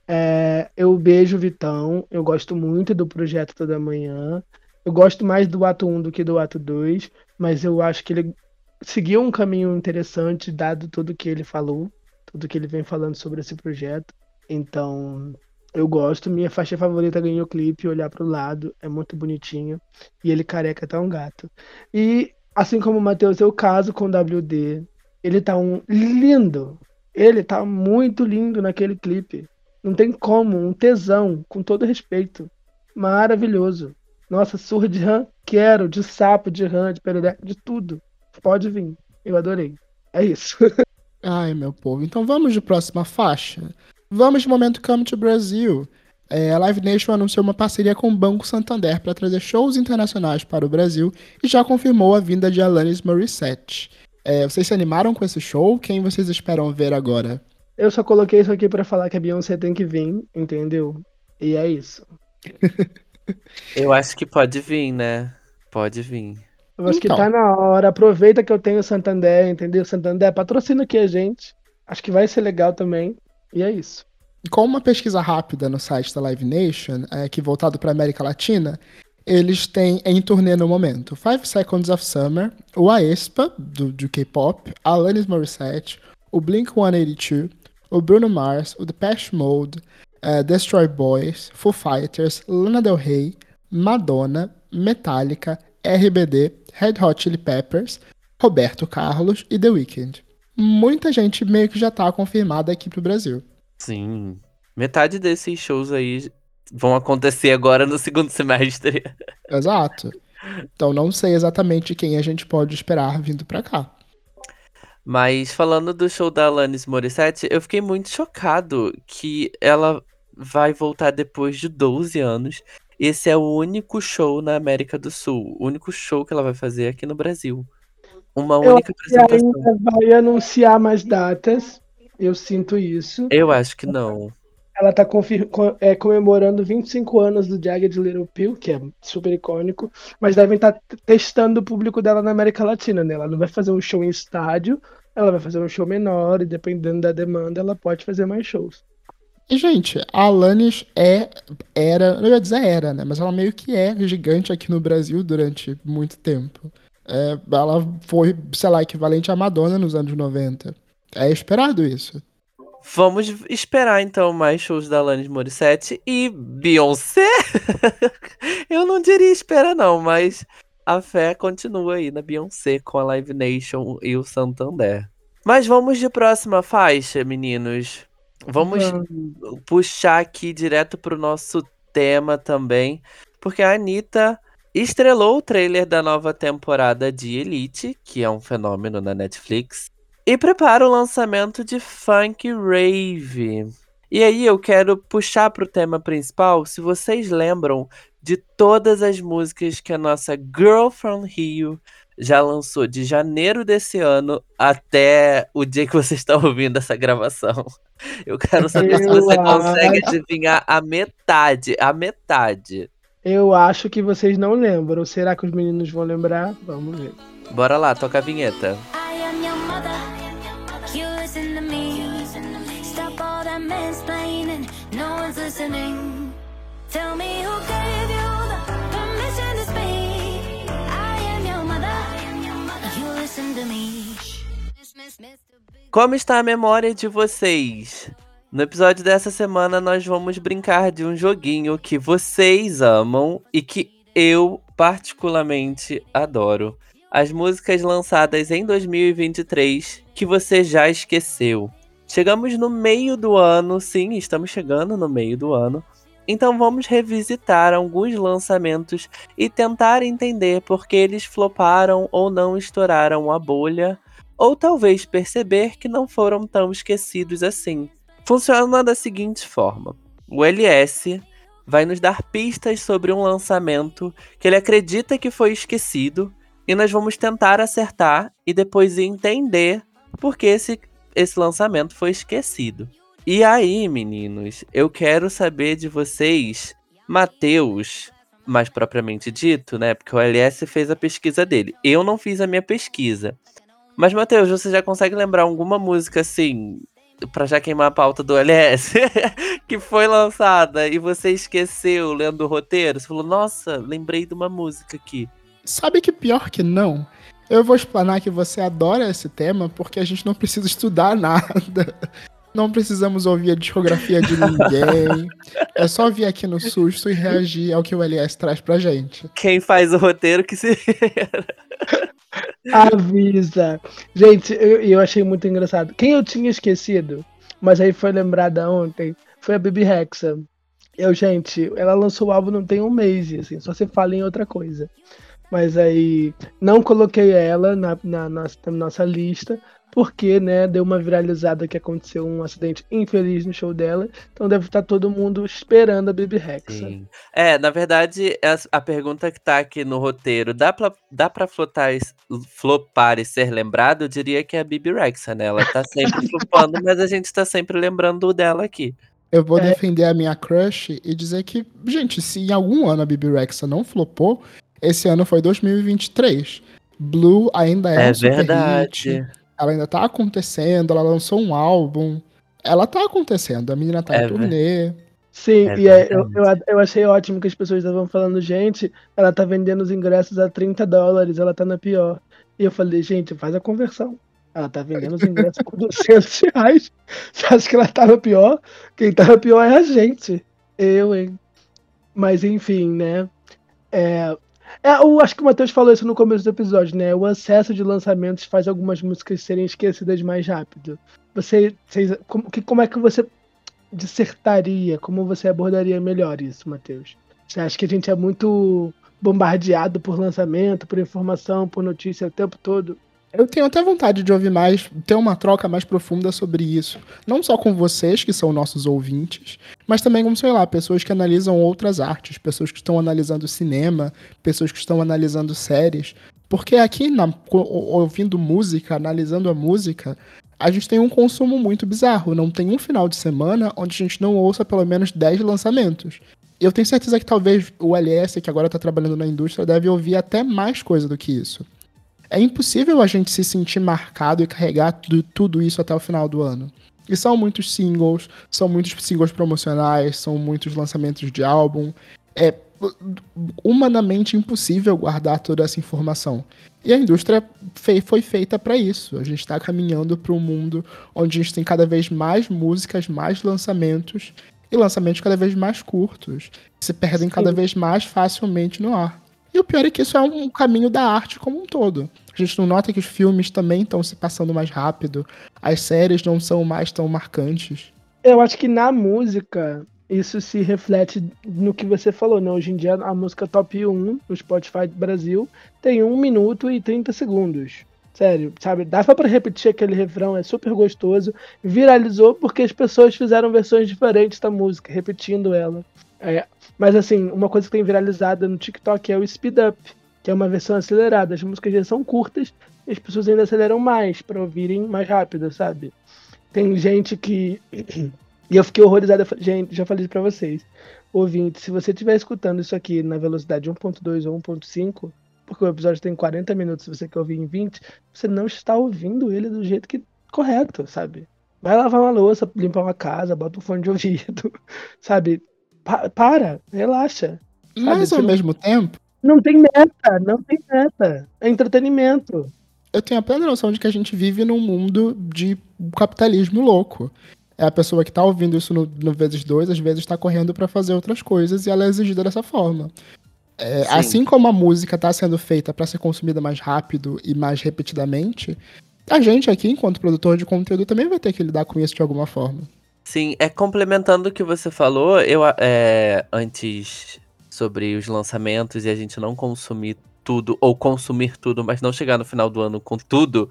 É, eu beijo o Vitão, eu gosto muito do projeto Toda Manhã. Eu gosto mais do ato 1 do que do ato 2, mas eu acho que ele seguiu um caminho interessante, dado tudo que ele falou, tudo que ele vem falando sobre esse projeto. Então, eu gosto. Minha faixa favorita ganhou o clipe, olhar para o lado, é muito bonitinho. E ele careca tá um gato. E Assim como o Matheus, eu caso com o WD. Ele tá um lindo. Ele tá muito lindo naquele clipe. Não tem como, um tesão, com todo respeito. Maravilhoso. Nossa, surra de rã, quero, de sapo, de rã, de perereca, de tudo. Pode vir. Eu adorei. É isso. Ai, meu povo. Então vamos de próxima faixa. Vamos de momento Come to Brasil. É, a Live Nation anunciou uma parceria com o Banco Santander para trazer shows internacionais para o Brasil e já confirmou a vinda de Alanis Morissette. É, vocês se animaram com esse show? Quem vocês esperam ver agora? Eu só coloquei isso aqui para falar que a Beyoncé tem que vir, entendeu? E é isso. eu acho que pode vir, né? Pode vir. Eu acho então. que tá na hora. Aproveita que eu tenho o Santander, entendeu? Santander patrocina aqui a gente. Acho que vai ser legal também. E é isso. Com uma pesquisa rápida no site da Live Nation, é, que voltado para América Latina, eles têm em turnê no momento Five Seconds of Summer, o Aespa, do, do K-pop, Alanis Morissette, o Blink-182, o Bruno Mars, o Depeche Mode, uh, Destroy Boys, Foo Fighters, Lana Del Rey, Madonna, Metallica, RBD, Red Hot Chili Peppers, Roberto Carlos e The Weeknd. Muita gente meio que já está confirmada aqui pro Brasil. Sim. Metade desses shows aí vão acontecer agora no segundo semestre. Exato. Então não sei exatamente quem a gente pode esperar vindo pra cá. Mas falando do show da Alanis Morissette, eu fiquei muito chocado que ela vai voltar depois de 12 anos. Esse é o único show na América do Sul, o único show que ela vai fazer aqui no Brasil. Uma Eu única acho que apresentação. ainda vai anunciar mais datas. Eu sinto isso. Eu acho que não. Ela tá é, comemorando 25 anos do Jagged Little Pill, que é super icônico, mas devem estar testando o público dela na América Latina, né? Ela não vai fazer um show em estádio, ela vai fazer um show menor e dependendo da demanda, ela pode fazer mais shows. E, gente, a Alanis é, era, não ia dizer era, né? Mas ela meio que é gigante aqui no Brasil durante muito tempo. É, ela foi, sei lá, equivalente à Madonna nos anos 90. É esperado isso. Vamos esperar então mais shows da Alanis Morissette e Beyoncé. Eu não diria espera não, mas a fé continua aí na Beyoncé com a Live Nation e o Santander. Mas vamos de próxima faixa, meninos. Vamos puxar aqui direto pro nosso tema também, porque a Anitta estrelou o trailer da nova temporada de Elite, que é um fenômeno na Netflix, e prepara o lançamento de Funk Rave. E aí eu quero puxar pro tema principal, se vocês lembram de todas as músicas que a nossa Girl from Rio já lançou de janeiro desse ano até o dia que vocês estão ouvindo essa gravação. Eu quero saber se Eu você consegue acho- adivinhar a metade, a metade. Eu acho que vocês não lembram. Será que os meninos vão lembrar? Vamos ver. Bora lá, toca a vinheta. I am your mother. Como está a memória de vocês? No episódio dessa semana, nós vamos brincar de um joguinho que vocês amam e que eu particularmente adoro. As músicas lançadas em 2023 que você já esqueceu. Chegamos no meio do ano, sim, estamos chegando no meio do ano. Então vamos revisitar alguns lançamentos e tentar entender por que eles floparam ou não estouraram a bolha ou talvez perceber que não foram tão esquecidos assim. Funciona da seguinte forma: o LS vai nos dar pistas sobre um lançamento que ele acredita que foi esquecido e nós vamos tentar acertar e depois entender por que esse, esse lançamento foi esquecido. E aí, meninos, eu quero saber de vocês, Matheus, mais propriamente dito, né? Porque o LS fez a pesquisa dele. Eu não fiz a minha pesquisa. Mas, Matheus, você já consegue lembrar alguma música assim, pra já queimar a pauta do LS, que foi lançada e você esqueceu lendo o roteiro? Você falou, nossa, lembrei de uma música aqui. Sabe que pior que não? Eu vou explanar que você adora esse tema porque a gente não precisa estudar nada. Não precisamos ouvir a discografia de ninguém. É só vir aqui no susto e reagir ao que o LS traz pra gente. Quem faz o roteiro que se. Avisa. Gente, eu, eu achei muito engraçado. Quem eu tinha esquecido, mas aí foi lembrada ontem, foi a Bibi Rexa. Eu, gente, ela lançou o álbum não tem um mês, e, assim, só se fala em outra coisa. Mas aí não coloquei ela na, na nossa, na nossa lista, porque, né, deu uma viralizada que aconteceu um acidente infeliz no show dela. Então deve estar todo mundo esperando a Bibi Rexa. Sim. É, na verdade, a pergunta que tá aqui no roteiro, dá pra, dá pra flotar, flopar e ser lembrado? Eu diria que é a Bibi Rexa, né? Ela tá sempre flopando, mas a gente tá sempre lembrando dela aqui. Eu vou É. defender a minha crush e dizer que, gente, se em algum ano a Bibi Rexa não flopou, esse ano foi 2023. Blue ainda é, É, um verdade. hit. Ela ainda tá acontecendo, ela lançou um álbum. Ela tá acontecendo, a menina tá É em turnê. Sim, É e é, eu, eu, eu achei ótimo que as pessoas estavam falando, gente, ela tá vendendo os ingressos a 30 dólares, ela tá na pior. E eu falei, gente, faz a conversão. Ela tá vendendo os ingressos por 200 reais. Você acha que ela tá na pior? Quem tá na pior é a gente. Eu, hein? Mas enfim, né? É, é, eu acho que o Matheus falou isso no começo do episódio, né? O acesso de lançamentos faz algumas músicas serem esquecidas mais rápido. Você, vocês, como, que, como é que você dissertaria, como você abordaria melhor isso, Matheus? Você acha que a gente é muito bombardeado por lançamento, por informação, por notícia o tempo todo? Eu tenho até vontade de ouvir mais, ter uma troca mais profunda sobre isso. Não só com vocês, que são nossos ouvintes, mas também com, sei lá, pessoas que analisam outras artes, pessoas que estão analisando cinema, pessoas que estão analisando séries. Porque aqui, na, ouvindo música, analisando a música, a gente tem um consumo muito bizarro. Não tem um final de semana onde a gente não ouça pelo menos 10 lançamentos. Eu tenho certeza que talvez o LS, que agora está trabalhando na indústria, deve ouvir até mais coisa do que isso. É impossível a gente se sentir marcado e carregar tudo, tudo isso até o final do ano. E são muitos singles, são muitos singles promocionais, são muitos lançamentos de álbum. É humanamente impossível guardar toda essa informação. E a indústria foi feita para isso. A gente está caminhando para um mundo onde a gente tem cada vez mais músicas, mais lançamentos e lançamentos cada vez mais curtos, que se perdem cada vez mais facilmente no ar. E o pior é que isso é um caminho da arte como um todo. A gente não nota que os filmes também estão se passando mais rápido, as séries não são mais tão marcantes. Eu acho que na música isso se reflete no que você falou, né? Hoje em dia a música top 1 no Spotify Brasil tem 1 minuto e 30 segundos. Sério, sabe? Dava para repetir aquele refrão, é super gostoso. Viralizou porque as pessoas fizeram versões diferentes da música, repetindo ela. É, mas assim, uma coisa que tem viralizada no TikTok é o Speed Up, que é uma versão acelerada. As músicas já são curtas e as pessoas ainda aceleram mais para ouvirem mais rápido, sabe? Tem gente que. e eu fiquei horrorizada. Gente, já falei para vocês. Ouvinte, se você estiver escutando isso aqui na velocidade 1.2 ou 1.5, porque o episódio tem 40 minutos, se você quer ouvir em 20, você não está ouvindo ele do jeito que correto, sabe? Vai lavar uma louça, limpar uma casa, bota um fone de ouvido, sabe? Pa para, relaxa. Sabe? Mas ao mesmo tempo. Não tem meta, não tem meta. É entretenimento. Eu tenho a plena noção de que a gente vive num mundo de capitalismo louco. É a pessoa que está ouvindo isso no, no vezes dois, às vezes está correndo para fazer outras coisas e ela é exigida dessa forma. É, assim como a música está sendo feita para ser consumida mais rápido e mais repetidamente, a gente aqui, enquanto produtor de conteúdo, também vai ter que lidar com isso de alguma forma. Sim, é complementando o que você falou, eu é, antes sobre os lançamentos e a gente não consumir tudo, ou consumir tudo, mas não chegar no final do ano com tudo,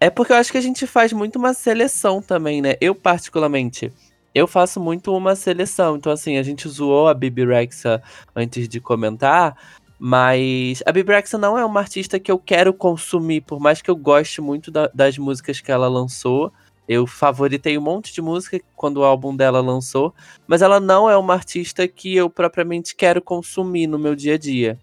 é porque eu acho que a gente faz muito uma seleção também, né? Eu, particularmente, eu faço muito uma seleção. Então, assim, a gente zoou a Bibi Rexa antes de comentar, mas a Bibi Rexa não é uma artista que eu quero consumir, por mais que eu goste muito da, das músicas que ela lançou. Eu favoritei um monte de música quando o álbum dela lançou, mas ela não é uma artista que eu propriamente quero consumir no meu dia a dia.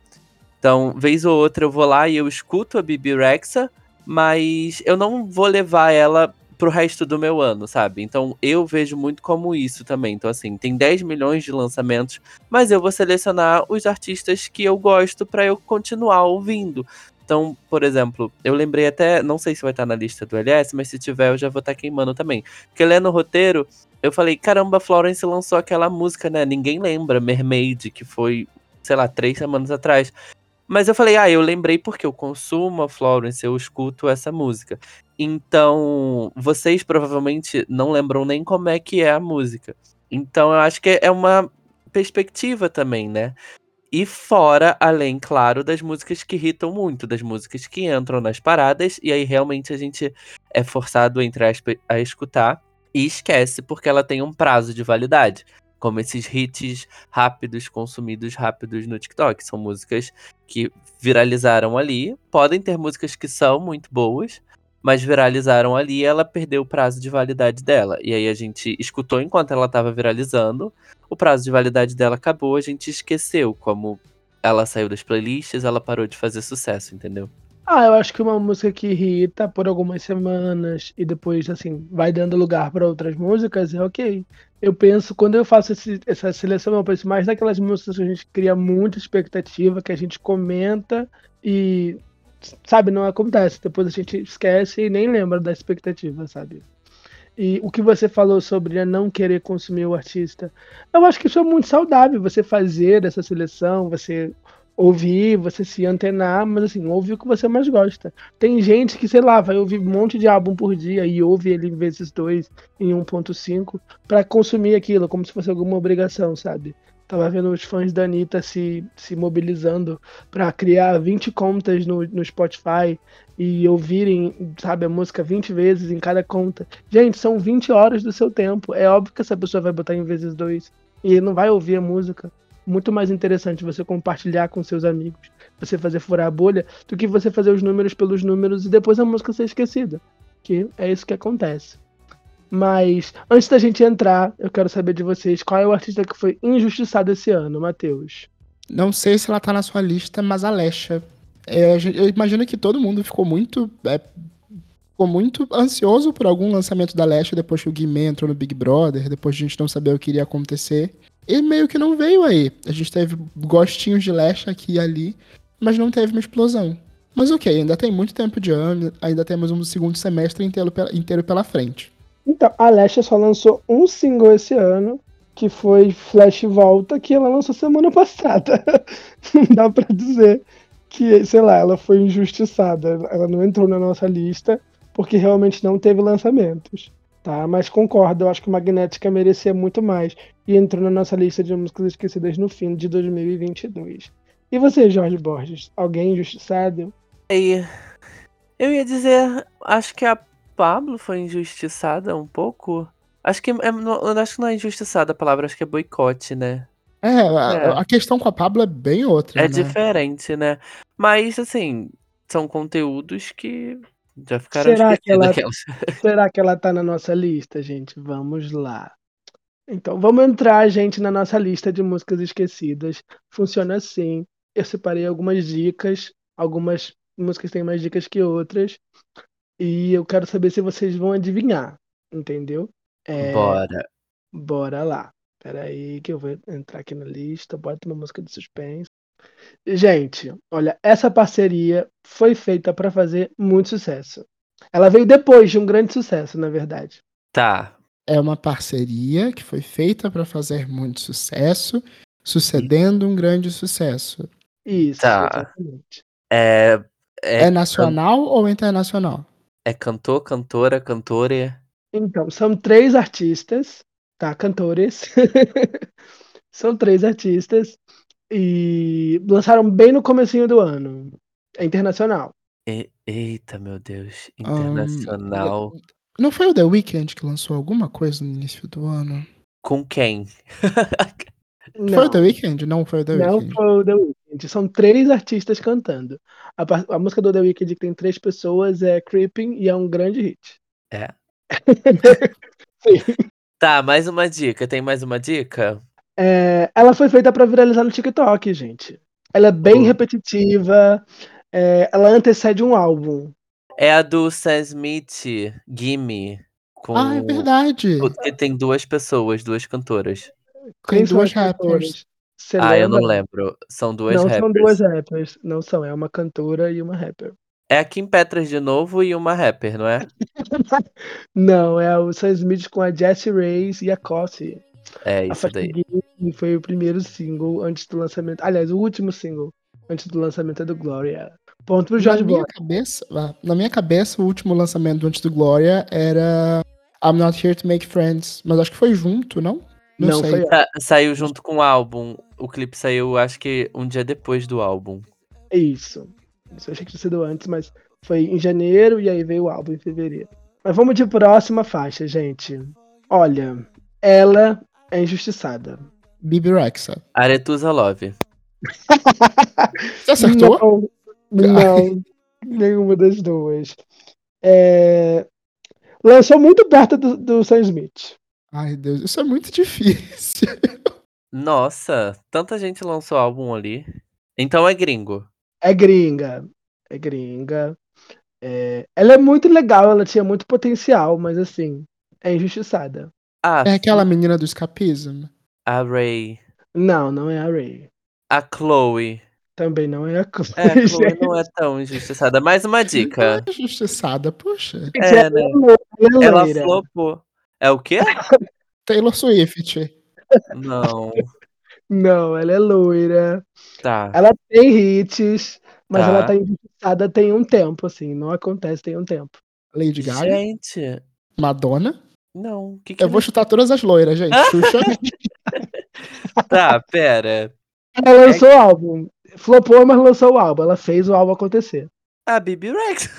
Então, vez ou outra eu vou lá e eu escuto a Bibi Rexa, mas eu não vou levar ela pro resto do meu ano, sabe? Então eu vejo muito como isso também. Então, assim, tem 10 milhões de lançamentos, mas eu vou selecionar os artistas que eu gosto para eu continuar ouvindo. Então, por exemplo, eu lembrei até, não sei se vai estar na lista do LS, mas se tiver eu já vou estar queimando também. Porque lendo o roteiro, eu falei, caramba, Florence lançou aquela música, né? Ninguém lembra, Mermaid, que foi, sei lá, três semanas atrás. Mas eu falei, ah, eu lembrei porque eu consumo a Florence, eu escuto essa música. Então, vocês provavelmente não lembram nem como é que é a música. Então, eu acho que é uma perspectiva também, né? E fora, além, claro, das músicas que irritam muito, das músicas que entram nas paradas, e aí realmente a gente é forçado, entre aspas, a escutar e esquece porque ela tem um prazo de validade como esses hits rápidos, consumidos rápidos no TikTok. São músicas que viralizaram ali. Podem ter músicas que são muito boas, mas viralizaram ali e ela perdeu o prazo de validade dela. E aí a gente escutou enquanto ela estava viralizando, o prazo de validade dela acabou, a gente esqueceu como ela saiu das playlists, ela parou de fazer sucesso, entendeu? Ah, eu acho que uma música que irrita por algumas semanas e depois, assim, vai dando lugar para outras músicas, é ok. Eu penso, quando eu faço esse, essa seleção, eu penso mais naquelas músicas que a gente cria muita expectativa, que a gente comenta e, sabe, não acontece. Depois a gente esquece e nem lembra da expectativa, sabe? E o que você falou sobre não querer consumir o artista, eu acho que isso é muito saudável, você fazer essa seleção, você ouvir, você se antenar, mas assim, ouvir o que você mais gosta. Tem gente que, sei lá, vai ouvir um monte de álbum por dia e ouve ele vezes dois em 1.5 para consumir aquilo, como se fosse alguma obrigação, sabe? Tava vendo os fãs da Anitta se, se mobilizando para criar 20 contas no, no Spotify e ouvirem, sabe, a música 20 vezes em cada conta. Gente, são 20 horas do seu tempo. É óbvio que essa pessoa vai botar em vezes dois e não vai ouvir a música muito mais interessante você compartilhar com seus amigos, você fazer furar a bolha, do que você fazer os números pelos números e depois a música ser esquecida. Que é isso que acontece. Mas antes da gente entrar, eu quero saber de vocês qual é o artista que foi injustiçado esse ano, Matheus. Não sei se ela tá na sua lista, mas a Lesha. É, eu imagino que todo mundo ficou muito. É, ficou muito ansioso por algum lançamento da Lesha depois que o Guimê entrou no Big Brother, depois de a gente não saber o que iria acontecer. E meio que não veio aí. A gente teve gostinhos de Lesha aqui e ali, mas não teve uma explosão. Mas ok, ainda tem muito tempo de ano, ainda temos um segundo semestre inteiro, inteiro pela frente. Então, a Lesha só lançou um single esse ano, que foi Flash Volta, que ela lançou semana passada. não dá pra dizer que, sei lá, ela foi injustiçada. Ela não entrou na nossa lista porque realmente não teve lançamentos. Tá, mas concordo, eu acho que Magnética merecia muito mais e entrou na nossa lista de músicas esquecidas no fim de 2022. E você, Jorge Borges? Alguém injustiçado? E eu ia dizer, acho que a Pablo foi injustiçada um pouco. Acho que é, não, acho que não é injustiçada a palavra, acho que é boicote, né? É, a, é. a questão com a Pablo é bem outra. É né? diferente, né? Mas assim, são conteúdos que já ficaram será que, ela, será que ela tá na nossa lista, gente? Vamos lá. Então, vamos entrar, gente, na nossa lista de músicas esquecidas. Funciona assim. Eu separei algumas dicas, algumas músicas têm mais dicas que outras. E eu quero saber se vocês vão adivinhar, entendeu? É... Bora. Bora lá. Pera aí que eu vou entrar aqui na lista, bota uma música de suspense. Gente, olha, essa parceria foi feita para fazer muito sucesso. Ela veio depois de um grande sucesso, na verdade. Tá. É uma parceria que foi feita para fazer muito sucesso, sucedendo um grande sucesso. Isso, tá. exatamente. É, é, é nacional ou internacional? É cantor, cantora, cantore? Então, são três artistas, tá? Cantores. são três artistas e lançaram bem no comecinho do ano. É internacional. E, eita, meu Deus. Internacional. Um, não foi o The Weeknd que lançou alguma coisa no início do ano? Com quem? Não. Foi o The Weeknd? Não foi o The Weeknd. Não foi o The Weeknd. São três artistas cantando. A, a, música do The Weeknd que tem três pessoas é Creeping e é um grande hit. É. tá, mais uma dica. Tem mais uma dica? É, ela foi feita para viralizar no TikTok, gente. Ela é bem oh. repetitiva. É, ela antecede um álbum. É a do Sam Smith, Gimme. Com... Ah, é verdade. Porque tem duas pessoas, duas cantoras. Tem duas rappers. Você ah, lembra? eu não lembro. São duas não rappers. Não são duas rappers. Não são. É uma cantora e uma rapper. É a Kim Petras de novo e uma rapper, não é? não, é o Sam Smith com a Jessie Reyes e a Cossie. É, isso daí. Foi o primeiro single antes do lançamento. Aliás, o último single antes do lançamento do Gloria. Ponto pro Jorge na minha cabeça, Na minha cabeça, o último lançamento antes do Gloria era I'm Not Here to Make Friends. Mas acho que foi junto, não? Não, não sei. Foi... Sa saiu junto com o álbum. O clipe saiu, acho que um dia depois do álbum. Isso. Isso eu achei que tinha sido antes, mas foi em janeiro e aí veio o álbum em fevereiro. Mas vamos de próxima faixa, gente. Olha, ela é injustiçada. Bibi Rexa. Aretusa Love. Você acertou? Não, não nenhuma das duas. É... Lançou muito perto do, do Sam Smith. Ai, Deus, isso é muito difícil. Nossa, tanta gente lançou álbum ali. Então é gringo. É gringa. É gringa. É... Ela é muito legal, ela tinha muito potencial, mas assim, é injustiçada. Ah, é aquela menina do escapismo? A Ray. Não, não é a Ray. A Chloe. Também não é a Chloe. É, a Chloe não é tão injustiçada. Mais uma dica. Não é injustiçada, poxa. É, né? É ela flopou. É o quê? Taylor Swift. Não. Não, ela é loira. Tá. Ela tem hits, mas tá. ela tá injustiçada tem um tempo, assim. Não acontece tem um tempo. Lady Gaga. Gente. Madonna. Não. Que que eu vou chutar todas as loiras, gente. Xuxa. tá, pera. Ela lançou é... o álbum. Flopou, mas lançou o álbum. Ela fez o álbum acontecer. A Bibi Rex.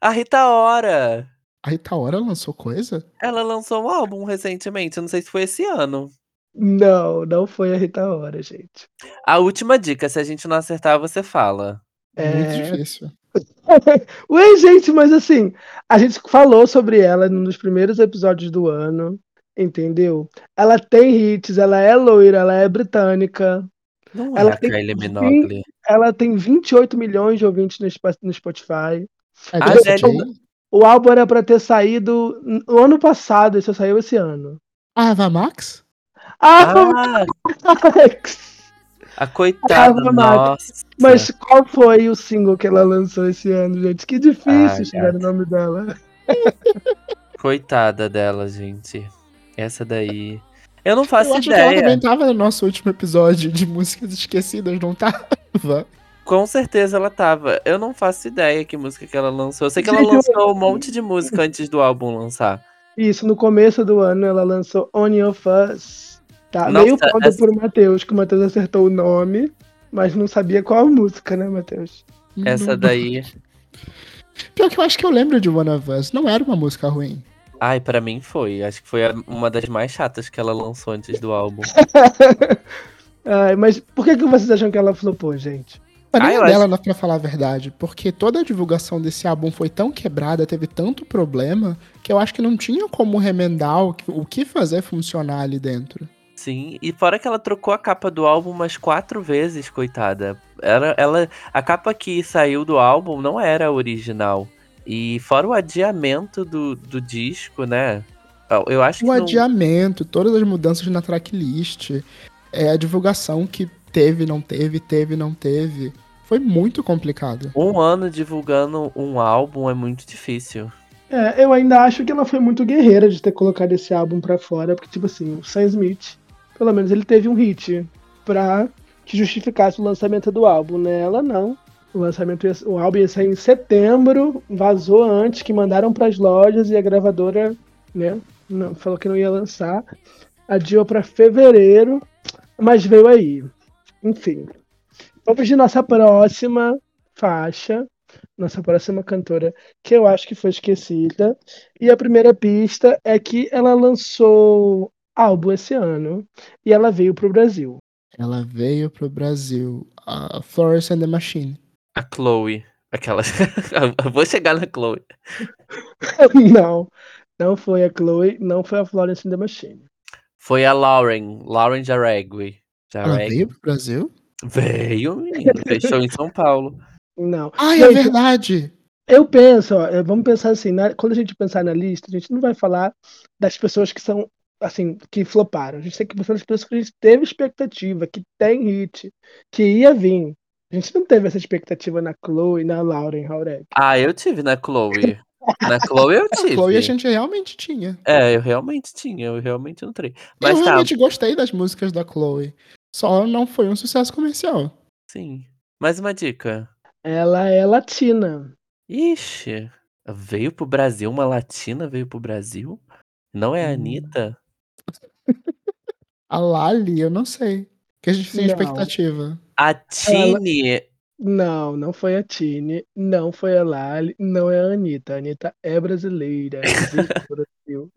a Rita Ora. A Rita Ora lançou coisa? Ela lançou um álbum recentemente. Eu não sei se foi esse ano. Não, não foi a Rita Ora, gente. A última dica, se a gente não acertar, você fala. É muito É. difícil. Ué, gente, mas assim, a gente falou sobre ela num dos primeiros episódios do ano, entendeu? Ela tem hits, ela é loira, ela é britânica, Não Ela é a tem Kylie vinte- Minogue. ela tem 28 milhões de ouvintes no Sp- no Spotify. É Ah, Jessie Jessie- J? O álbum era pra ter saído no ano passado, e só saiu esse ano. Ah, Ava Max? Ah, Ah, Alex! a coitada, Ah, nossa. Mas qual foi o single que ela lançou esse ano, gente? Que difícil Ai, chegar no nome dela. Coitada dela, gente. Essa daí. Eu não faço Eu acho que ela ideia. também tava no nosso último episódio de músicas esquecidas, não tava? Com certeza ela tava. Eu não faço ideia que música que ela lançou. Eu sei que ela Gente, eu- lançou um monte de música antes do álbum lançar. Isso, no começo do ano ela lançou On Your Fuzz. Tá? Nossa, Meio ponto essa- pro Matheus, que o Matheus acertou o nome, mas não sabia qual música, né, Matheus? Essa daí. Pior que eu acho que eu lembro de One of Us. Não era uma música ruim. Ai, pra mim foi. Acho que foi uma das mais chatas que ela lançou antes do álbum. Ai, mas por que, que vocês acham que ela flopou, gente? Mas Ah, eu a dela, pra falar a verdade. Porque toda a divulgação desse álbum foi tão quebrada, teve tanto problema, que eu acho que não tinha como remendar o que, o que fazer funcionar ali dentro. Sim, e fora que ela trocou a capa do álbum umas quatro vezes, coitada. Era, ela, a capa que saiu do álbum não era a original. E fora o adiamento do, do disco, né? Eu- acho que O não- adiamento, todas as mudanças na tracklist, é, a divulgação que teve, não teve, teve, não teve. Foi muito complicado. um ano divulgando um álbum é muito difícil. É, eu ainda acho que ela foi muito guerreira de ter colocado esse álbum pra fora, porque, tipo assim, o Sam Smith, pelo menos ele teve um hit pra que justificasse o lançamento do álbum, né? Ela não. O lançamento, ia, o álbum ia sair em setembro, vazou antes, que mandaram pras lojas e a gravadora, né, não, falou que não ia lançar. Adiou pra fevereiro, mas veio aí. Enfim. Vamos de nossa próxima faixa, nossa próxima cantora que eu acho que foi esquecida. E a primeira pista é que ela lançou álbum esse ano e ela veio pro Brasil. Ela veio pro Brasil. A Florence and the Machine. A Chloe. Aquela. Vou chegar na Chloe. não, não foi a Chloe, não foi a Florence and the Machine. Foi a Lauren. Lauren Jaregui. Ela Jaregui. veio pro Brasil? Veio, menino. Fechou em São Paulo. Não. Ai, é Gente, verdade! Eu penso, ó, eh, vamos pensar assim, na- quando a gente pensar na lista, a gente não vai falar das pessoas que são, assim, que floparam. A gente tem que pensar nas pessoas que a gente teve expectativa, que tem hit, que ia vir. A gente não teve essa expectativa na Chloe, na Lauren Haurek. Ah, eu tive na Chloe. Na Chloe eu A tive. Chloe a gente realmente tinha. É, eu realmente tinha, eu realmente entrei. Mas eu tá, realmente gostei das músicas da Chloe. Só não foi um sucesso comercial. sim. Mais uma dica. Ela é latina. Ixi, veio pro Brasil, uma latina veio pro Brasil? Não é a Hum. Anitta? A Lali, eu não sei. Que a gente Não. expectativa. A Tini. Não, não foi a Tini, não foi a Lali, não é a Anitta. A Anitta é brasileira. ela pro Brasil.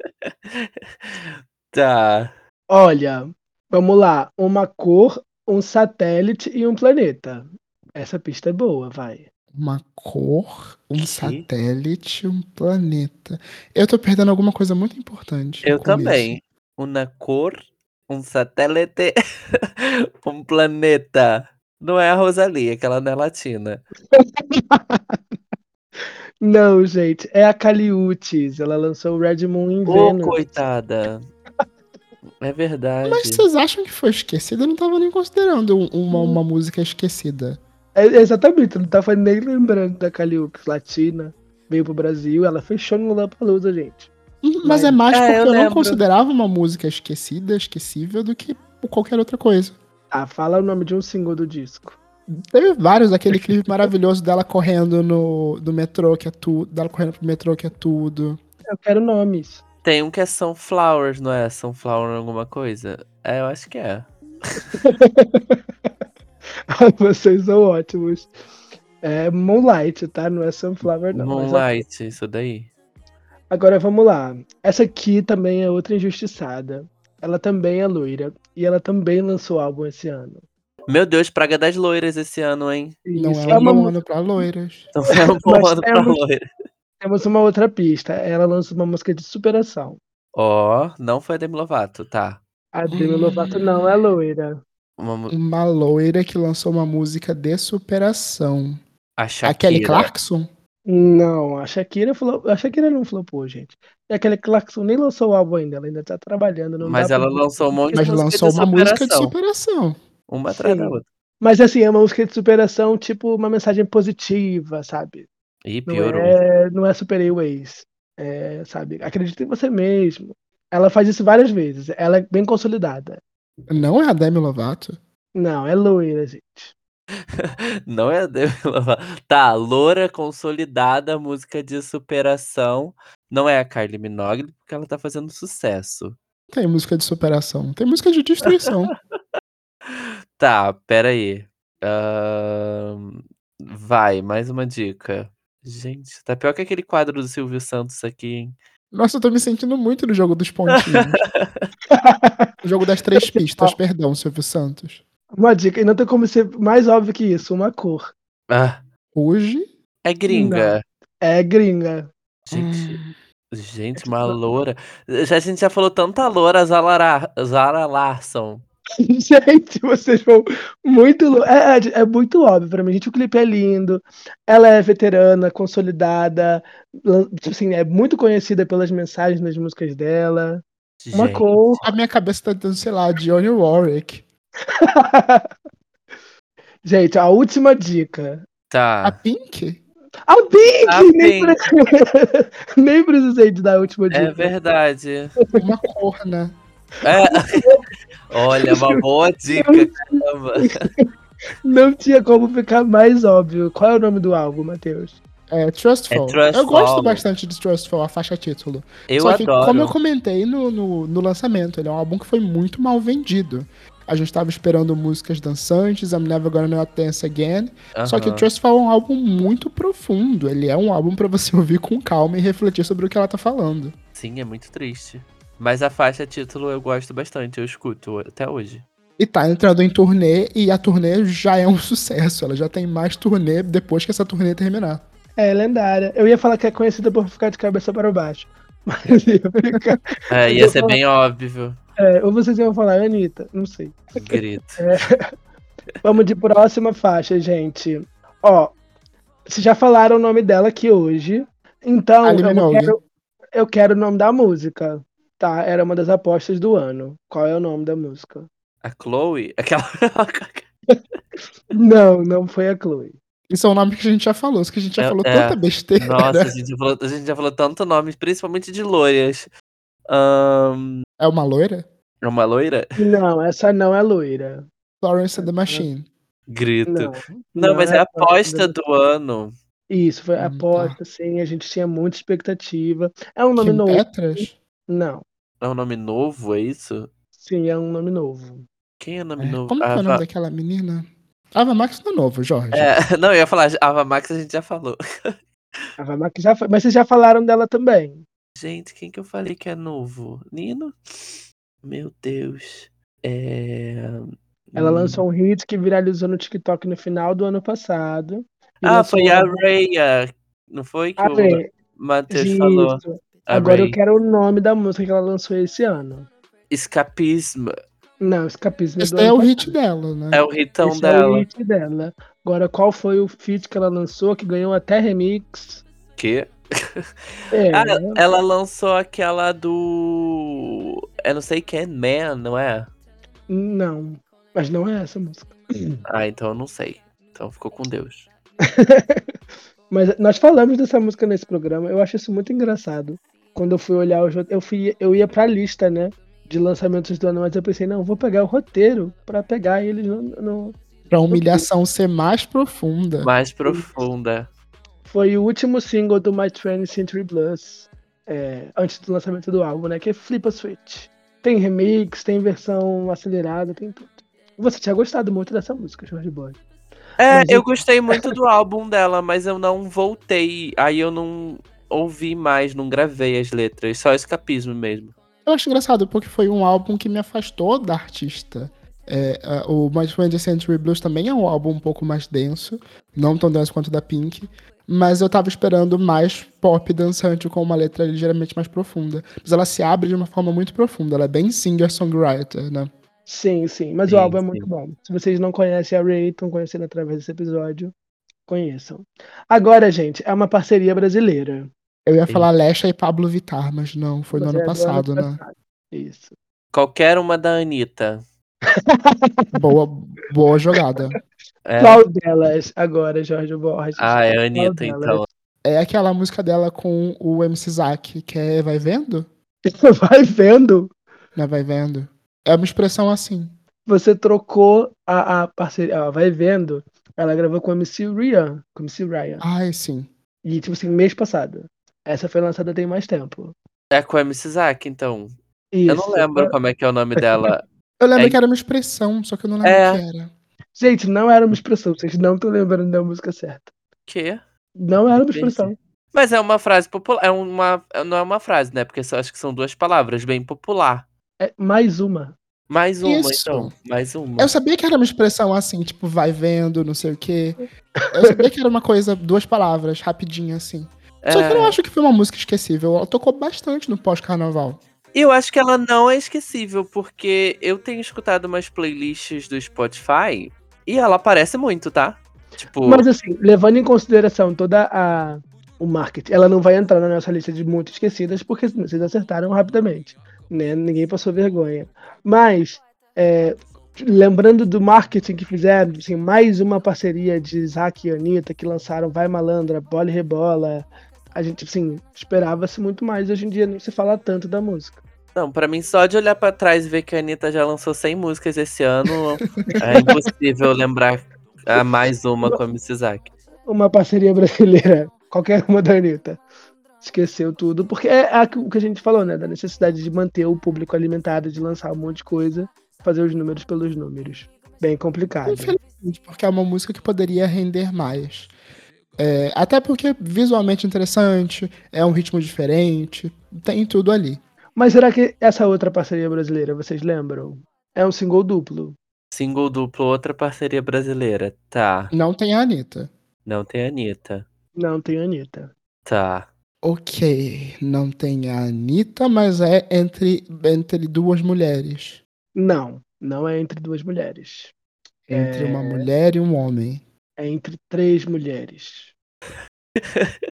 Tá. Olha, vamos lá. Uma cor, um satélite e um planeta. Essa pista é boa, vai. Uma cor, um Que? satélite, um planeta. Eu tô perdendo alguma coisa muito importante. Eu também. Uma cor, um satélite, um planeta. Não é a Rosalie, aquela não é latina. Não, gente, é a Caliutes. Ela lançou o Red Moon em Ô, Vênus. coitada. É verdade. Mas vocês acham que foi esquecida? Eu não tava nem considerando um- uma, uma música esquecida. É, exatamente, não tava nem lembrando da Caliutes latina. Veio pro Brasil, ela fechou no Lollapalooza, gente. Mas, Mas- é mais É, porque eu eu, não considerava uma música esquecida, esquecível, do que qualquer outra coisa. Ah, fala o nome de um single do disco. Teve vários, aquele clipe maravilhoso dela correndo no do metrô, que é tudo. Dela correndo pro metrô, que é tudo. Eu quero nomes. Tem um que é Sunflowers, não é? Sunflower alguma coisa? É, eu acho que é. Vocês são ótimos. É Moonlight, tá? Não é Sunflower, não. ok. Moonlight, isso daí. Agora vamos lá. Essa aqui também é outra injustiçada. Ela também é loira. E ela também lançou álbum esse ano. Meu Deus, Praga das Loiras esse ano, hein? Não Isso, é um uma bom ano pra loiras. Então é um bom ano pra temos- loira. Temos uma outra pista. Ela lançou uma música de superação. Ó, não foi a Demi Lovato, tá. A Demi Lovato não é loira. Uma, mu- Uma loira que lançou uma música de superação. a A Shakira. Kelly Clarkson? Não, a Shakira falou. A Shakira não flopou, gente. E aquele Clarkson nem lançou o álbum ainda, ela ainda tá trabalhando. Não Mas dá ela lançou um monte Mas de música lançou de uma música de superação. superação. Uma atrás da outra. Mas assim, é uma música de superação, tipo uma mensagem positiva, sabe? Não piorou. é, não é superei o ex. É, sabe? Acredita em você mesmo. Ela faz isso várias vezes. Ela é bem consolidada. Não é a Demi Lovato? Não, é loira, gente. Não é a Demi Lovato. Tá, loura consolidada, música de superação. Não é a Kylie Minogue, porque ela tá fazendo sucesso. Tem música de superação. Tem música de destruição. Tá, pera aí. Ahn, Vai, mais uma dica. Gente, tá pior que aquele quadro do Silvio Santos aqui, hein? Nossa, eu tô me sentindo muito no jogo dos pontinhos. o jogo das três pistas, perdão, Silvio Santos. Uma dica, e não tem como ser mais óbvio que isso, uma cor. Ah, Hoje. é gringa. É gringa. Gente, hum, gente, uma loura. Já, a gente já falou tanta loura, Zara, Zara Larson. Gente, vocês vão muito. É, é, é muito óbvio pra mim. Gente, o clipe é lindo. Ela é veterana, consolidada. Assim, é muito conhecida pelas mensagens nas músicas dela. Uma Gente, cor. A minha cabeça tá dando, sei lá, Johnny Warwick. Gente, a última dica. A Tá. Pink? A Pink! A Nem, pre- Nem precisei de dar a última dica. É verdade. Uma cor, né? É. Olha, uma boa dica, caramba. Não tinha como ficar mais óbvio. Qual é o nome do álbum, Matheus? É Trustful. É Trustful. Eu gosto bastante de Trustful, a faixa título. Eu Só que, adoro. como eu comentei no, no, no lançamento, ele é um álbum que foi muito mal vendido. A gente tava esperando músicas dançantes, I'm Never Gonna Not Dance Again. Só que o Aham. Trustful é um álbum muito profundo. Ele é um álbum pra você ouvir com calma e refletir sobre o que ela tá falando. Sim, é muito triste. Mas a faixa título eu gosto bastante, eu escuto até hoje. E tá entrando em turnê, e a turnê já é um sucesso. Ela já tem mais turnê depois que essa turnê terminar. É lendária. Eu ia falar que é conhecida por ficar de cabeça para baixo. Mas ia ficar. É, ia ser bem óbvio. É, ou vocês iam falar Anitta, não sei. Grito. Vamos de próxima faixa, gente. Ó, vocês já falaram o nome dela aqui hoje. Então, eu quero, eu quero o nome da música. Tá, era uma das apostas do ano. Qual é o nome da música? A Chloe, aquela. Não, não foi a Chloe. Isso é um nome que a gente já falou, isso que a gente já É- falou é. tanta besteira. Nossa, a gente, já falou, a gente já falou tanto nome, principalmente de loiras. Ahn, É uma loira? é uma loira? Não, essa não é loira. Florence and the Machine. Grito. Não, Não, mas é a Florence aposta do ano. Isso, foi a Hum, tá. aposta, sim. A gente tinha muita expectativa. É um nome Kim novo. Petras? Não, É um nome novo, é isso? sim, é um nome novo. Quem é o nome É, novo? Como que é o Ava- nome daquela menina? Ava Max não é novo, Jorge. É, não, eu ia falar, Ava Max a gente já falou. A Vamac já foi, mas vocês já falaram dela também. Gente, quem que eu falei que é novo? Nino? Meu Deus. É... Ela hum. lançou um hit que viralizou no TikTok no final do ano passado. Ah, foi a Raya. Não foi que A o Matheus falou? Agora Ray. eu quero o nome da música que ela lançou esse ano. Escapismo. Não, Escapismo Esse do daí é ano o hit dela, né? É o hitão Esse dela. É o hit dela. Agora, qual foi o feat que ela lançou que ganhou até remix? Que? É, Ah, ela lançou aquela do. Eu não sei quem, Man, não é? não. Mas não é essa música. Ah, então eu não sei. Então ficou com Deus. Mas nós falamos dessa música nesse programa. Eu acho isso muito engraçado. Quando eu fui olhar os eu fui eu ia pra lista, né, de lançamentos do ano, mas eu pensei, não, vou pegar o roteiro pra pegar eles no, no- Pra humilhação ser mais profunda. Mais profunda. foi o último single do My 20th Century Blues, é, antes do lançamento do álbum, né, que é Flip a Switch. Tem remix, tem versão acelerada, tem tudo. Você tinha gostado muito dessa música, Jorge Boy. É, Mas eu gostei muito do álbum dela, mas eu não voltei. Aí eu não ouvi mais, não gravei as letras. Só escapismo mesmo. Eu acho engraçado, porque foi um álbum que me afastou da artista. É, a- o My 20th Century Blues também é um álbum um pouco mais denso, não tão denso quanto o da Pink, mas eu tava esperando mais pop dançante com uma letra ligeiramente mais profunda. Mas ela se abre de uma forma muito profunda, ela é bem singer-songwriter, né? Sim, sim, mas Sim, o álbum é sim. muito bom. Se vocês não conhecem a Ray, estão conhecendo através desse episódio, conheçam. Agora, gente, é uma parceria brasileira. Eu ia Sim. falar Lesha e Pablo Vittar, mas não, foi no Mas ano é do passado, né? passado. Isso. Qualquer uma da Anitta. Boa, boa jogada. É. Qual delas agora, Jorge Borges? Ah, é a Anitta, então. É aquela música dela com o MC Zack, que é Vai Vendo? Vai vendo. Né, Vai Vendo? É uma expressão assim. Você trocou a, a parceria. ó, vai vendo. Ela gravou com o MC Ryan. Com o MC Ryan. Ai, sim. E, tipo assim, mês passado. Essa foi lançada tem mais tempo. É com a MC Zack, então. Isso. Eu não lembro como é que é o nome dela. Eu lembro É- que era uma expressão, só que eu não lembro É. o que era. Gente, não era uma expressão. Vocês não estão lembrando da música certa. Que? Não era uma expressão. Mas é uma frase popular. É uma, não é uma frase, né? Porque acho que são duas palavras, bem popular. É mais uma. Mais uma, Isso. então. Mais uma. Eu sabia que era uma expressão assim, tipo, vai vendo, não sei o quê. Eu sabia que era uma coisa, duas palavras, rapidinho assim. Só que eu não É. acho que foi uma música esquecível. Ela tocou bastante no pós-carnaval. Eu acho que ela não é esquecível, porque eu tenho escutado umas playlists do Spotify e ela aparece muito, tá? Tipo, Mas assim, levando em consideração toda a o marketing, ela não vai entrar na nossa lista de muito esquecidas porque vocês acertaram rapidamente, né? Ninguém passou vergonha. Mas é, lembrando do marketing que fizeram, assim, mais uma parceria de Isaac e Anitta que lançaram Vai Malandra, Bola e Rebola. A gente, assim, esperava-se muito mais. Hoje em dia não se fala tanto da música. não, pra mim só de olhar pra trás e ver que a Anitta já lançou 100 músicas esse ano, é impossível lembrar a mais uma com a Miss Isaac. Uma parceria brasileira, qualquer uma da Anitta. Esqueceu tudo, porque é a- o que a gente falou, né? Da necessidade de manter o público alimentado, de lançar um monte de coisa, fazer os números pelos números. Bem complicado. Infelizmente, porque é uma música que poderia render mais. É, até porque visualmente interessante, é um ritmo diferente, tem tudo ali. Mas será que essa outra parceria brasileira, vocês lembram? É um single duplo. Single duplo, outra parceria brasileira. Tá. Não tem a Anitta. Não tem a Anitta. Não tem Anitta. Tá. Ok, não tem a Anitta, mas é entre, entre duas mulheres. Não, não é entre duas mulheres. Entre É. uma mulher e um homem. É entre três mulheres.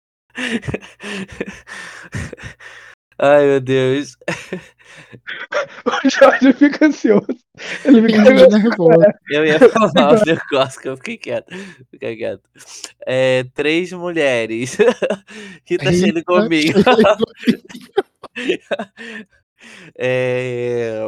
Ai, meu Deus. O Jorge fica ansioso. Ele fica Fiquei nervoso. Eu ia falar um negócio que eu fiquei quieto. Fiquei quieto. É, três mulheres. Rita Shane Gominho. É,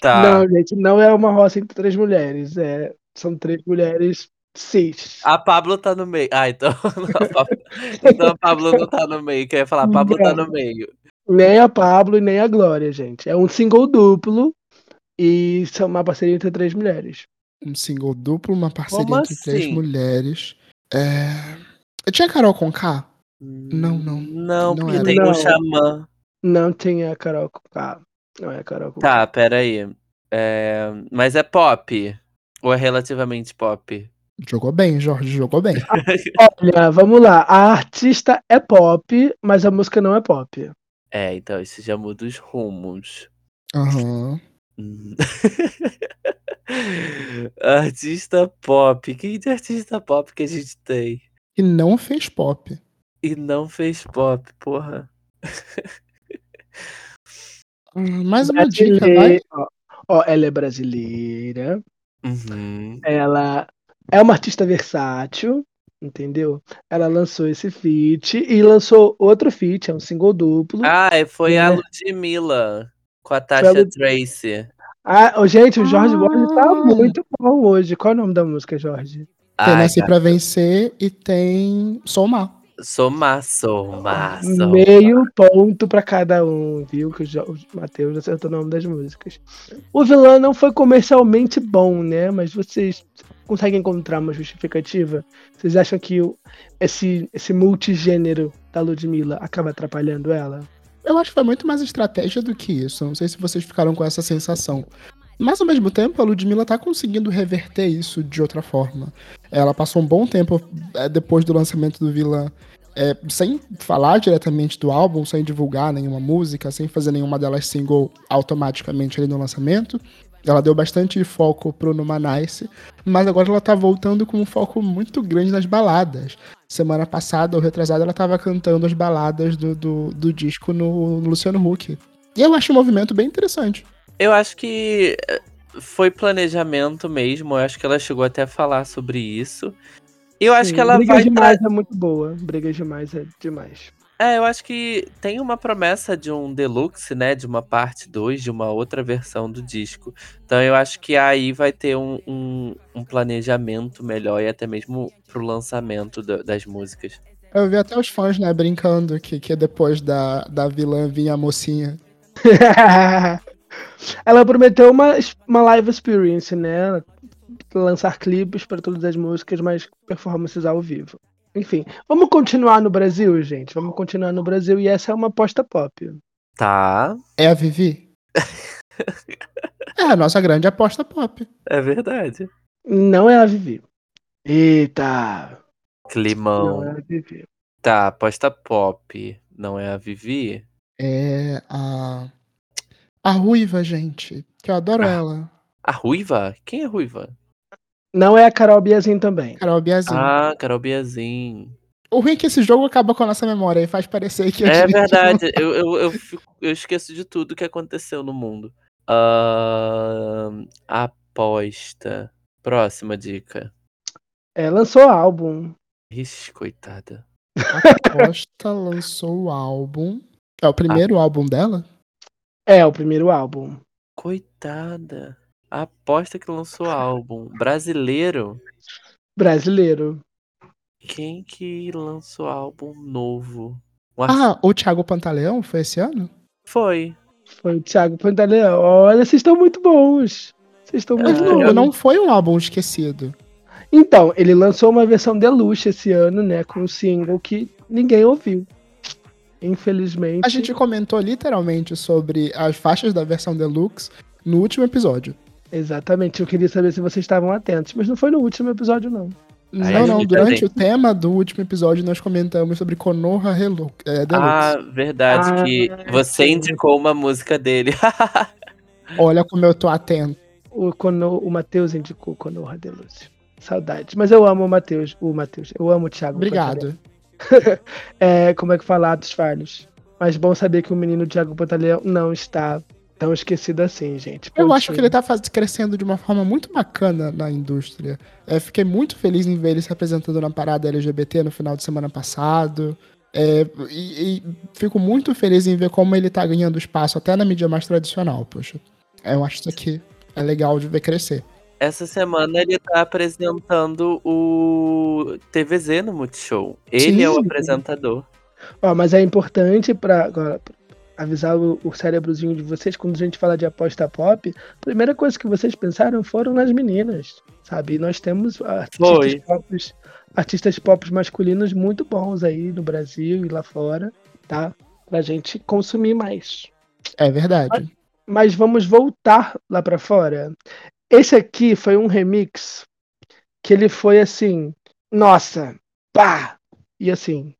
tá. Não, gente, não é uma roça entre três mulheres. É, são três mulheres cis. A Pablo tá no meio. Ah, então. a Pablo- então a Pablo não tá no meio. Que eu ia falar, a Pablo tá no meio. Nem a Pablo e nem a Glória, gente. É um single duplo e são uma parceria entre três mulheres. Um single duplo, uma parceria Como entre três assim? mulheres. É... Tinha Carol com K? Não, não. Não, Não porque era. tem Não. o Xamã. Não tem a Carol com K. Não é a Carol com K. Tá, peraí. É, mas é pop? Ou é relativamente pop? Jogou bem, Jorge, jogou bem. Olha, vamos lá. A artista é pop, mas a música não é pop. É, então isso já muda os rumos. Aham. Hum. artista pop. Quem de artista pop que a gente tem? E não fez pop. E não fez pop, porra. Hum, Mais uma dica, vai. Ó, ela é brasileira. Uhum. Ela é uma artista versátil, entendeu? Ela lançou esse feat e lançou outro feat, é um single duplo. Ah, é, foi a É. Ludmilla com a Tasha Lud- Tracy. Ah, gente, o Jorge Ah. Borges tá muito bom hoje. Qual é o nome da música, Jorge? Tem Ai, Nasci cara, pra Vencer e tem Somar. Somar, somar, somar. Meio ponto pra cada um, viu? Que o Matheus acertou o nome das músicas. O vilão não foi comercialmente bom, né? Mas vocês conseguem encontrar uma justificativa? Vocês acham que esse, esse multigênero da Ludmilla acaba atrapalhando ela? Eu acho que foi muito mais estratégia do que isso. Não sei se vocês ficaram com essa sensação. Mas ao mesmo tempo, a Ludmilla tá conseguindo reverter isso de outra forma. Ela passou um bom tempo é, depois do lançamento do Vilã é, sem falar diretamente do álbum, sem divulgar nenhuma música, sem fazer nenhuma delas single automaticamente ali no lançamento. Ela deu bastante foco pro Numanice, mas agora ela tá voltando com um foco muito grande nas baladas. Semana passada ou retrasada ela tava cantando as baladas do, do, do disco no, no Luciano Huck. E eu acho um movimento bem interessante. Eu acho que eh, foi planejamento mesmo. Eu acho que ela chegou até a falar sobre isso. E eu acho Sim, que ela Briga vai. demais é muito boa. Briga demais é demais. É, eu acho que tem uma promessa de um deluxe, né? De uma parte 2, de uma outra versão do disco. Então eu acho que aí vai ter um, um, um planejamento melhor e até mesmo pro lançamento da- das músicas. Eu vi até os fãs, né, brincando que, que depois da, da vilã vinha a mocinha. Ela prometeu uma, uma live experience, né? Lançar clipes para todas as músicas, mas performances ao vivo. Enfim, vamos continuar no Brasil, gente. Vamos continuar no Brasil e essa é uma aposta pop. Tá, É a Vivi? é a nossa grande aposta pop. é verdade. Não é a Vivi. Eita! Não Climão. é a Vivi. Tá, aposta pop. Não é a Vivi? É a. A Ruiva, gente. Que eu adoro Ah. ela. A Ruiva? Quem é Ruiva? Não é a Carol Biazin também. Carol Biazin. Ah, Carol Biazin. O ruim é que esse jogo acaba com a nossa memória e faz parecer que a É verdade, eu, eu, eu, fico- eu esqueço de tudo que aconteceu no mundo. Ahn, aposta. Próxima dica. É, lançou álbum. Ixi, coitada. A Costa lançou o álbum. É o primeiro álbum dela? É, o primeiro álbum. Coitada. Aposta que lançou álbum. Brasileiro? Brasileiro. Quem que lançou álbum novo? Arti- Ah, o Thiago Pantaleão foi esse ano? Foi. Foi o Thiago Pantaleão. Olha, vocês estão muito bons. Vocês estão muito Ah, Não, bons. não foi um álbum esquecido. Então, ele lançou uma versão deluxe esse ano, né? Com um single que ninguém ouviu. Infelizmente. A gente comentou literalmente sobre as faixas da versão deluxe no último episódio. Exatamente. Eu queria saber se vocês estavam atentos, mas não foi no último episódio, não. não, a não, gente durante também. o tema do último episódio nós comentamos sobre Konoha Relu- é, Deluxe. Ah, verdade, Ah, que você sim. indicou uma música dele. Olha como eu tô atento. O, Kono, o Matheus indicou Konoha Deluxe. Saudades. Mas eu amo o Matheus. O Matheus. Eu amo o Thiago. Obrigado. É, como é que falar dos falhos? Mas bom saber que o menino Thiago Pantaleão não está tão esquecido assim, gente. Eu acho que ele tá faz- crescendo de uma forma muito bacana na indústria. É, fiquei muito feliz em ver ele se apresentando na parada LGBT no final de semana passado. É, e, e fico muito feliz em ver como ele tá ganhando espaço até na mídia mais tradicional, poxa. Eu acho isso aqui é legal de ver crescer. Essa semana ele tá apresentando o TVZ no Multishow. Ele é o Sim. apresentador. Ó, mas é importante para avisar o, o cérebrozinho de vocês quando a gente fala de aposta pop. A primeira coisa que vocês pensaram foram nas meninas, sabe? E nós temos artistas pop, artistas pop masculinos muito bons aí no Brasil e lá fora, tá? Pra gente consumir mais. É verdade. Mas vamos voltar lá pra fora. Esse aqui foi um remix que ele foi assim, nossa, pá! E assim,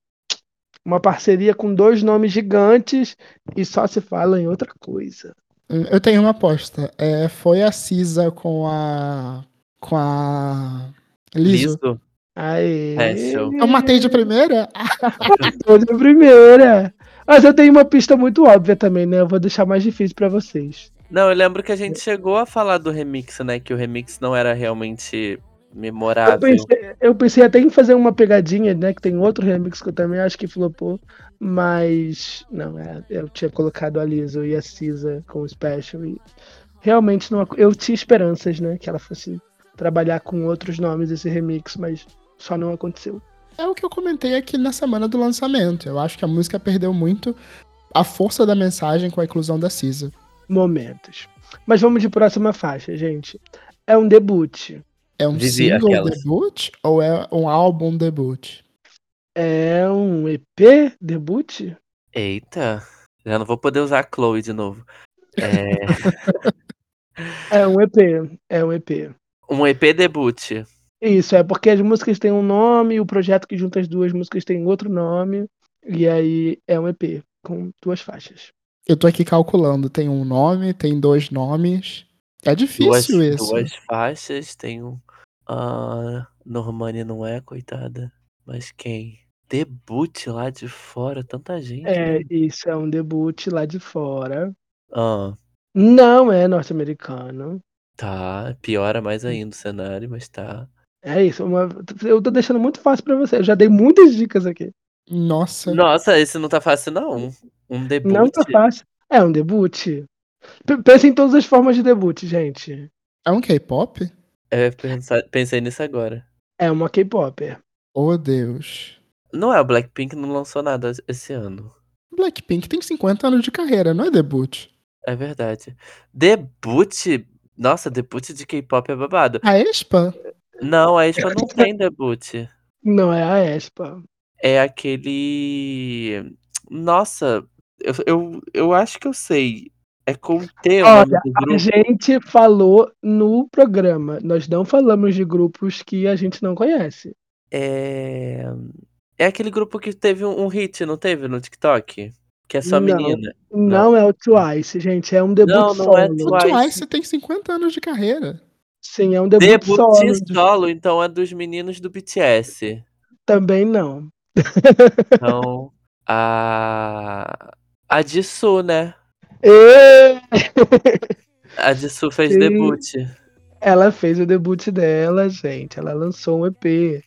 uma parceria com dois nomes gigantes e só se fala em outra coisa. Hum, Eu tenho uma aposta. É, foi a Cisa com a. com a. Liso. Liso. Aê! Special. Eu matei de primeira? Tô de primeira. Mas eu tenho uma pista muito óbvia também, né? Eu vou deixar mais difícil pra vocês. Não, eu lembro que a gente chegou a falar do remix, né? Que o remix não era realmente memorável. Eu pensei, eu pensei até em fazer uma pegadinha, né? Que tem outro remix que eu também acho que flopou. Mas. Não, é, eu tinha colocado a Liso e a Cisa com o Special. E realmente não. Eu tinha esperanças, né? Que ela fosse trabalhar com outros nomes esse remix, mas só não aconteceu. É o que eu comentei aqui na semana do lançamento. Eu acho que a música perdeu muito a força da mensagem com a inclusão da Cisa. Momentos. Mas vamos de próxima faixa, gente. É um debut. É um Vivi single aquelas. debut ou é um álbum debut? É um EP debut? Eita. Já não vou poder usar a Chloe de novo. É, É um EP. É um EP. um EP debut. Isso, é porque as músicas têm um nome, o projeto que junta as duas músicas tem outro nome. E aí é um EP com duas faixas. Eu tô aqui calculando. Tem um nome, tem dois nomes. É Duas, difícil isso. duas faixas. Tem um. Ah, Normani não é, coitada. Mas quem? Debut lá de fora, tanta gente. É, né? isso é um debut lá de fora. Ah, Não é norte-americano. tá. Piora mais ainda o cenário, mas tá. É isso. uma- Eu tô deixando muito fácil pra você. Eu já dei muitas dicas aqui. Nossa. Nossa, esse não tá fácil, não. Um debut. Não tá fácil. É um debut. Pensa em todas as formas de debut, gente. É um K-pop? É, pensar- pensei nisso agora. É uma K-pop. Oh, Deus. Não é, o Blackpink não lançou nada esse ano. Blackpink tem 50 anos de carreira, não é debut. É verdade. Debut. Nossa, debut de K-pop é babado. A Expa? Não, a Expa não tem debut. Não é a Espa. É aquele. Nossa, eu, eu, eu acho que eu sei. É com T o nome Olha, a gente falou no programa. Nós não falamos de grupos que a gente não conhece. É. É aquele grupo que teve um, um hit, não teve no TikTok? Que é só Não. menina. Não, é o Twice, gente. É um debut Não, não solo. é O Twice. Tem 50 anos de carreira. Sim, é um debut, Debut solo. solo, então é dos meninos do BTS. Também não. Então, a. A Jisoo, né? A Jisoo fez Sim. debut. Ela fez o debut dela, gente. Ela lançou um EP.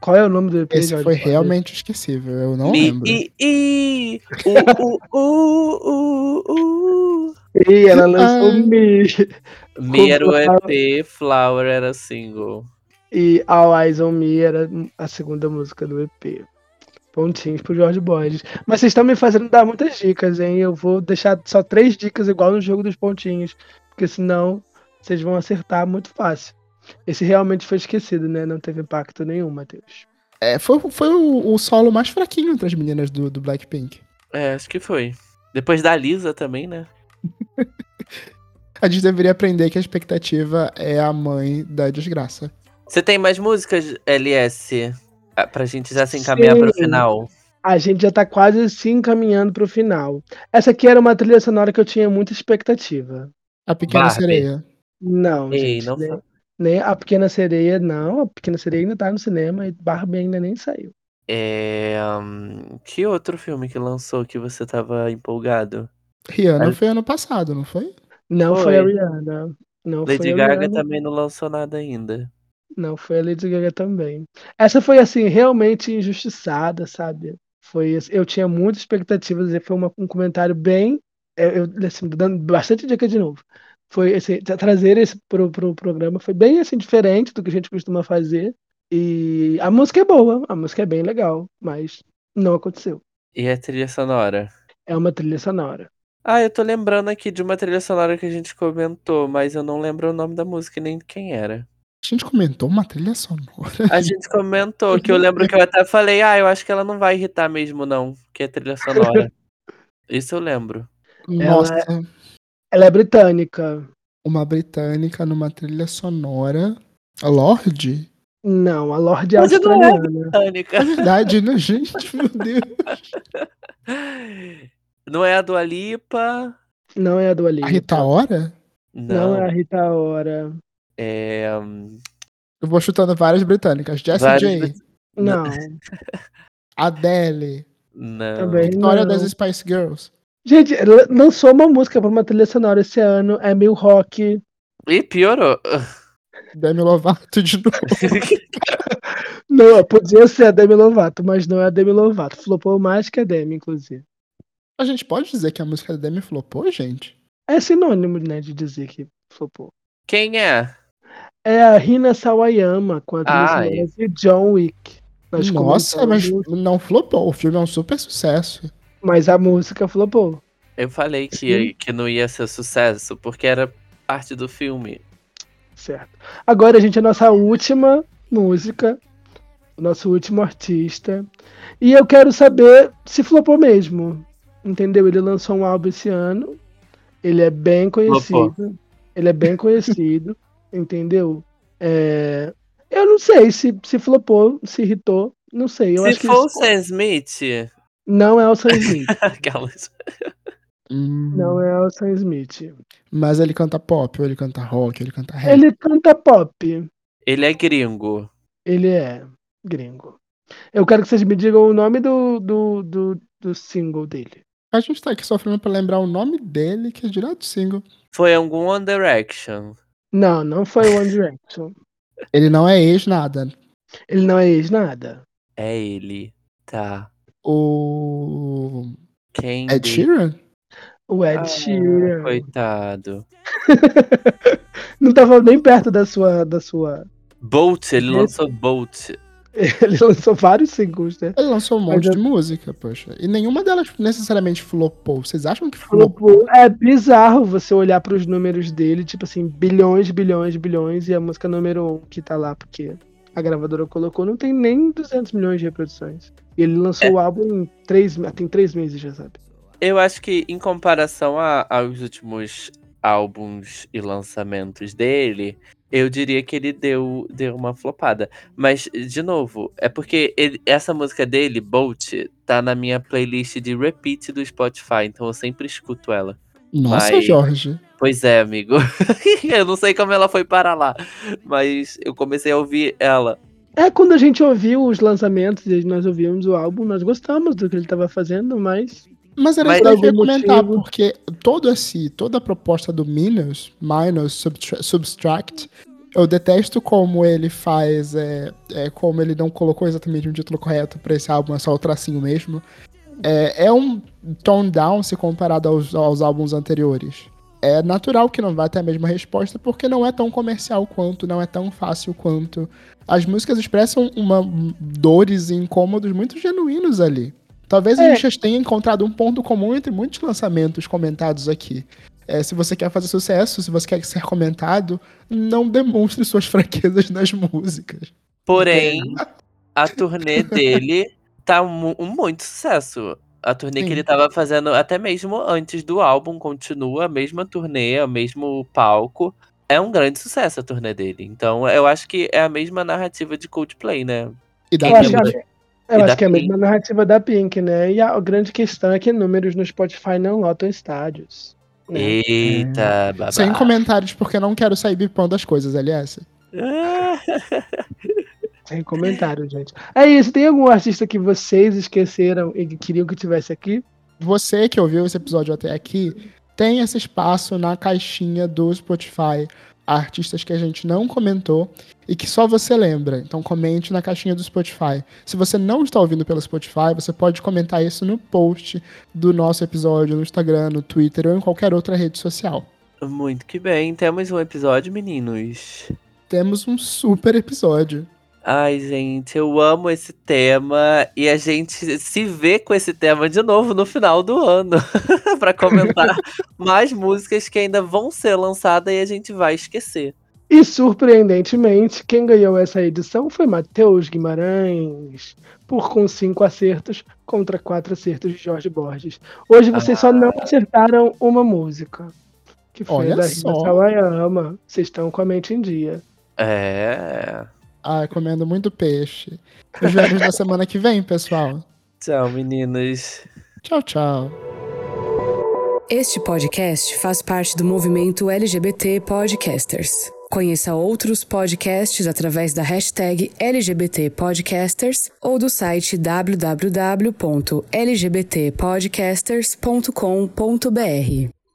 Qual é o nome do EP, Esse Jorge? foi realmente esquecível, eu não Mi, lembro. i, i, u, u, u, u, u. E ela lançou Ai. Mi. Mi era o. EP, Flower era single. E All Eyes on Me era a segunda música do EP. Pontinhos pro Jorge Borges. Mas vocês estão me fazendo dar muitas dicas, hein? Eu vou deixar só três dicas igual no jogo dos pontinhos. Porque senão vocês vão acertar muito fácil. Esse realmente foi esquecido, né? Não teve impacto nenhum, Matheus. É, foi foi o, o solo mais fraquinho entre as meninas do, do Blackpink. É, acho que foi. Depois da Lisa também, né? A gente deveria aprender que a expectativa é a mãe da desgraça. Você tem mais músicas, LS? Ah, Pra gente já se encaminhar pro Sim. final. A gente já tá quase se encaminhando pro final. Essa aqui era uma trilha sonora que eu tinha muita expectativa. A Pequena Barbie. Sereia. Não, Ei, gente. não nem, fa- nem a Pequena Sereia, não. A Pequena Sereia ainda tá no cinema e Barbie ainda nem saiu. É. hum, que outro filme que lançou que você tava empolgado? Rihanna Mas- foi ano passado, não foi? Não foi, Foi. a Rihanna. Não foi Lady a Gaga Rihanna. também não lançou nada ainda. Não foi a Lady Gaga também. Essa foi, assim, realmente injustiçada, sabe? Foi, assim, eu tinha muitas expectativas e foi uma- um comentário bem. é, Eu, assim, dando bastante dica de novo. Foi, assim, tra- trazer esse pro, pro programa foi bem, assim, diferente do que a gente costuma fazer. E a música é boa, a música é bem legal, mas não aconteceu. E a trilha sonora? É uma trilha sonora. Ah, eu tô lembrando aqui de uma trilha sonora que a gente comentou, mas eu não lembro o nome da música e nem quem era. A gente comentou uma trilha sonora. A gente comentou, que eu lembro que eu até falei, ah, eu acho que ela não vai irritar mesmo, não, que é trilha sonora. Isso eu lembro. Nossa, Ela é britânica. uma britânica numa trilha sonora. A Lorde? Não, a Lorde é Mas não é australiana. Tânica. É verdade, né, gente? Meu Deus. Não é a Dua Lipa. Não é a Dua Lipa. A Rita Ora? Não, Não, é a Rita Ora. É. Eu vou chutando várias britânicas. Jessie Várias J, brit- Não, Adele, Não. também Vitória das Spice Girls. Gente, lançou uma música para uma trilha sonora esse ano. É meio rock. Ih, piorou. Demi Lovato de novo. Não, podia ser a Demi Lovato, mas não é a Demi Lovato. Flopou mais que a Demi, inclusive. A gente pode dizer que a música da Demi flopou, gente? É sinônimo, né, de dizer que flopou. Quem é? É a Rina Sawayama com a Ai. sonora de John Wick. Nossa, mas não flopou. O filme é um super sucesso. mas a música flopou. Eu falei que, que não ia ser sucesso, porque era parte do filme. Certo. Agora, gente, a nossa última música, o nosso último artista. E eu quero saber se flopou mesmo. entendeu? Ele lançou um álbum esse ano. Ele é bem conhecido. Ele é bem conhecido, entendeu? É, eu não sei se, se flopou, se irritou. Não sei. Eu Se acho que for o Sam Smith, não é o Sam Smith. aquelas. Hum, não é o Sam Smith. Mas ele canta pop, ou ele canta rock, ou ele canta rap. Ele canta pop. Ele é gringo. Ele é gringo. Eu quero que vocês me digam o nome do, do, do, do single dele. A gente tá aqui sofrendo pra lembrar o nome dele, que é direto do single. Foi algum One Direction. Não, não foi o One Direction. Ele não é ex nada. Ele não é ex nada. É ele. Tá. O Quem? Ed Sheeran? O Ed Ah, Sheeran. Coitado. não tava nem perto da sua, da sua. Bolt, ele lançou Bolt. Ele lançou vários singles, né? Ele lançou um monte eu- de música, poxa. E nenhuma delas necessariamente flopou. Vocês acham que flopou? Flopou. É bizarro você olhar pros números dele, tipo assim, bilhões, bilhões, bilhões, e a música número um que tá lá, porque a gravadora colocou, não tem nem 200 milhões de reproduções. E ele lançou É. o álbum em três, tem três meses, já sabe? Eu acho que em comparação a- aos últimos álbuns e lançamentos dele, eu diria que ele deu, deu uma flopada. Mas, de novo, é porque ele- essa música dele, Bolt, tá na minha playlist de repeat do Spotify, então eu sempre escuto ela. Nossa, Mas- Jorge. Pois é, amigo. eu não sei como ela foi parar lá, mas eu comecei a ouvir ela. É, quando a gente ouviu os lançamentos e nós ouvimos o álbum, nós gostamos do que ele tava fazendo, mas Mas era isso que eu ia comentar, motivo- porque todo esse, toda a proposta do Minus, Minus, Subtra- Subtract, eu detesto como ele faz, é, é, como ele não colocou exatamente um título correto pra esse álbum, é só o tracinho mesmo. É, é um tone down se comparado aos, aos álbuns anteriores. É natural que não vá ter a mesma resposta, porque não é tão comercial quanto, não é tão fácil quanto. As músicas expressam uma, dores e incômodos muito genuínos ali. Talvez a É. gente já tenha encontrado um ponto comum entre muitos lançamentos comentados aqui. É, se você quer fazer sucesso, se você quer ser comentado, não demonstre suas fraquezas nas músicas. Porém, a turnê dele tá mu- um muito sucesso. A turnê Sim. que ele tava fazendo até mesmo antes do álbum continua a mesma turnê, o mesmo palco. É um grande sucesso a turnê dele. Então, eu acho que é a mesma narrativa de Coldplay, né? E dá que pra- é, eu E acho que é a mesma narrativa da Pink, né? E a, grande questão é que números no Spotify não lotam estádios. né? Eita, babá. Sem comentários, porque eu não quero sair bipando as coisas, aliás. Sem comentário, gente. É isso, tem algum artista que vocês esqueceram e que queriam que tivesse aqui? Você que ouviu esse episódio até aqui, tem esse espaço na caixinha do Spotify. Artistas que a gente não comentou e que só você lembra. Então comente na caixinha do Spotify. Se você não está ouvindo pelo Spotify, você pode comentar isso no post do nosso episódio no Instagram, no Twitter ou em qualquer outra rede social. Muito que bem. Temos um episódio, meninos. Temos um super episódio. Ai, gente, eu amo esse tema e a gente se vê com esse tema de novo no final do ano pra comentar mais músicas que ainda vão ser lançadas e a gente vai esquecer. E surpreendentemente, quem ganhou essa edição foi Matheus Guimarães, por com cinco acertos contra quatro acertos de Jorge Borges. Hoje vocês só não acertaram uma música, que foi Olha a da Rita. Sawayama. Vocês estão com a mente em dia. É. Ai, comendo muito peixe. Nos vemos na semana que vem, pessoal. Tchau, meninos. Tchau, tchau. Este podcast faz parte do movimento LGBT Podcasters. Conheça outros podcasts através da hashtag LGBT Podcasters ou do site www.lgbtpodcasters.com.br.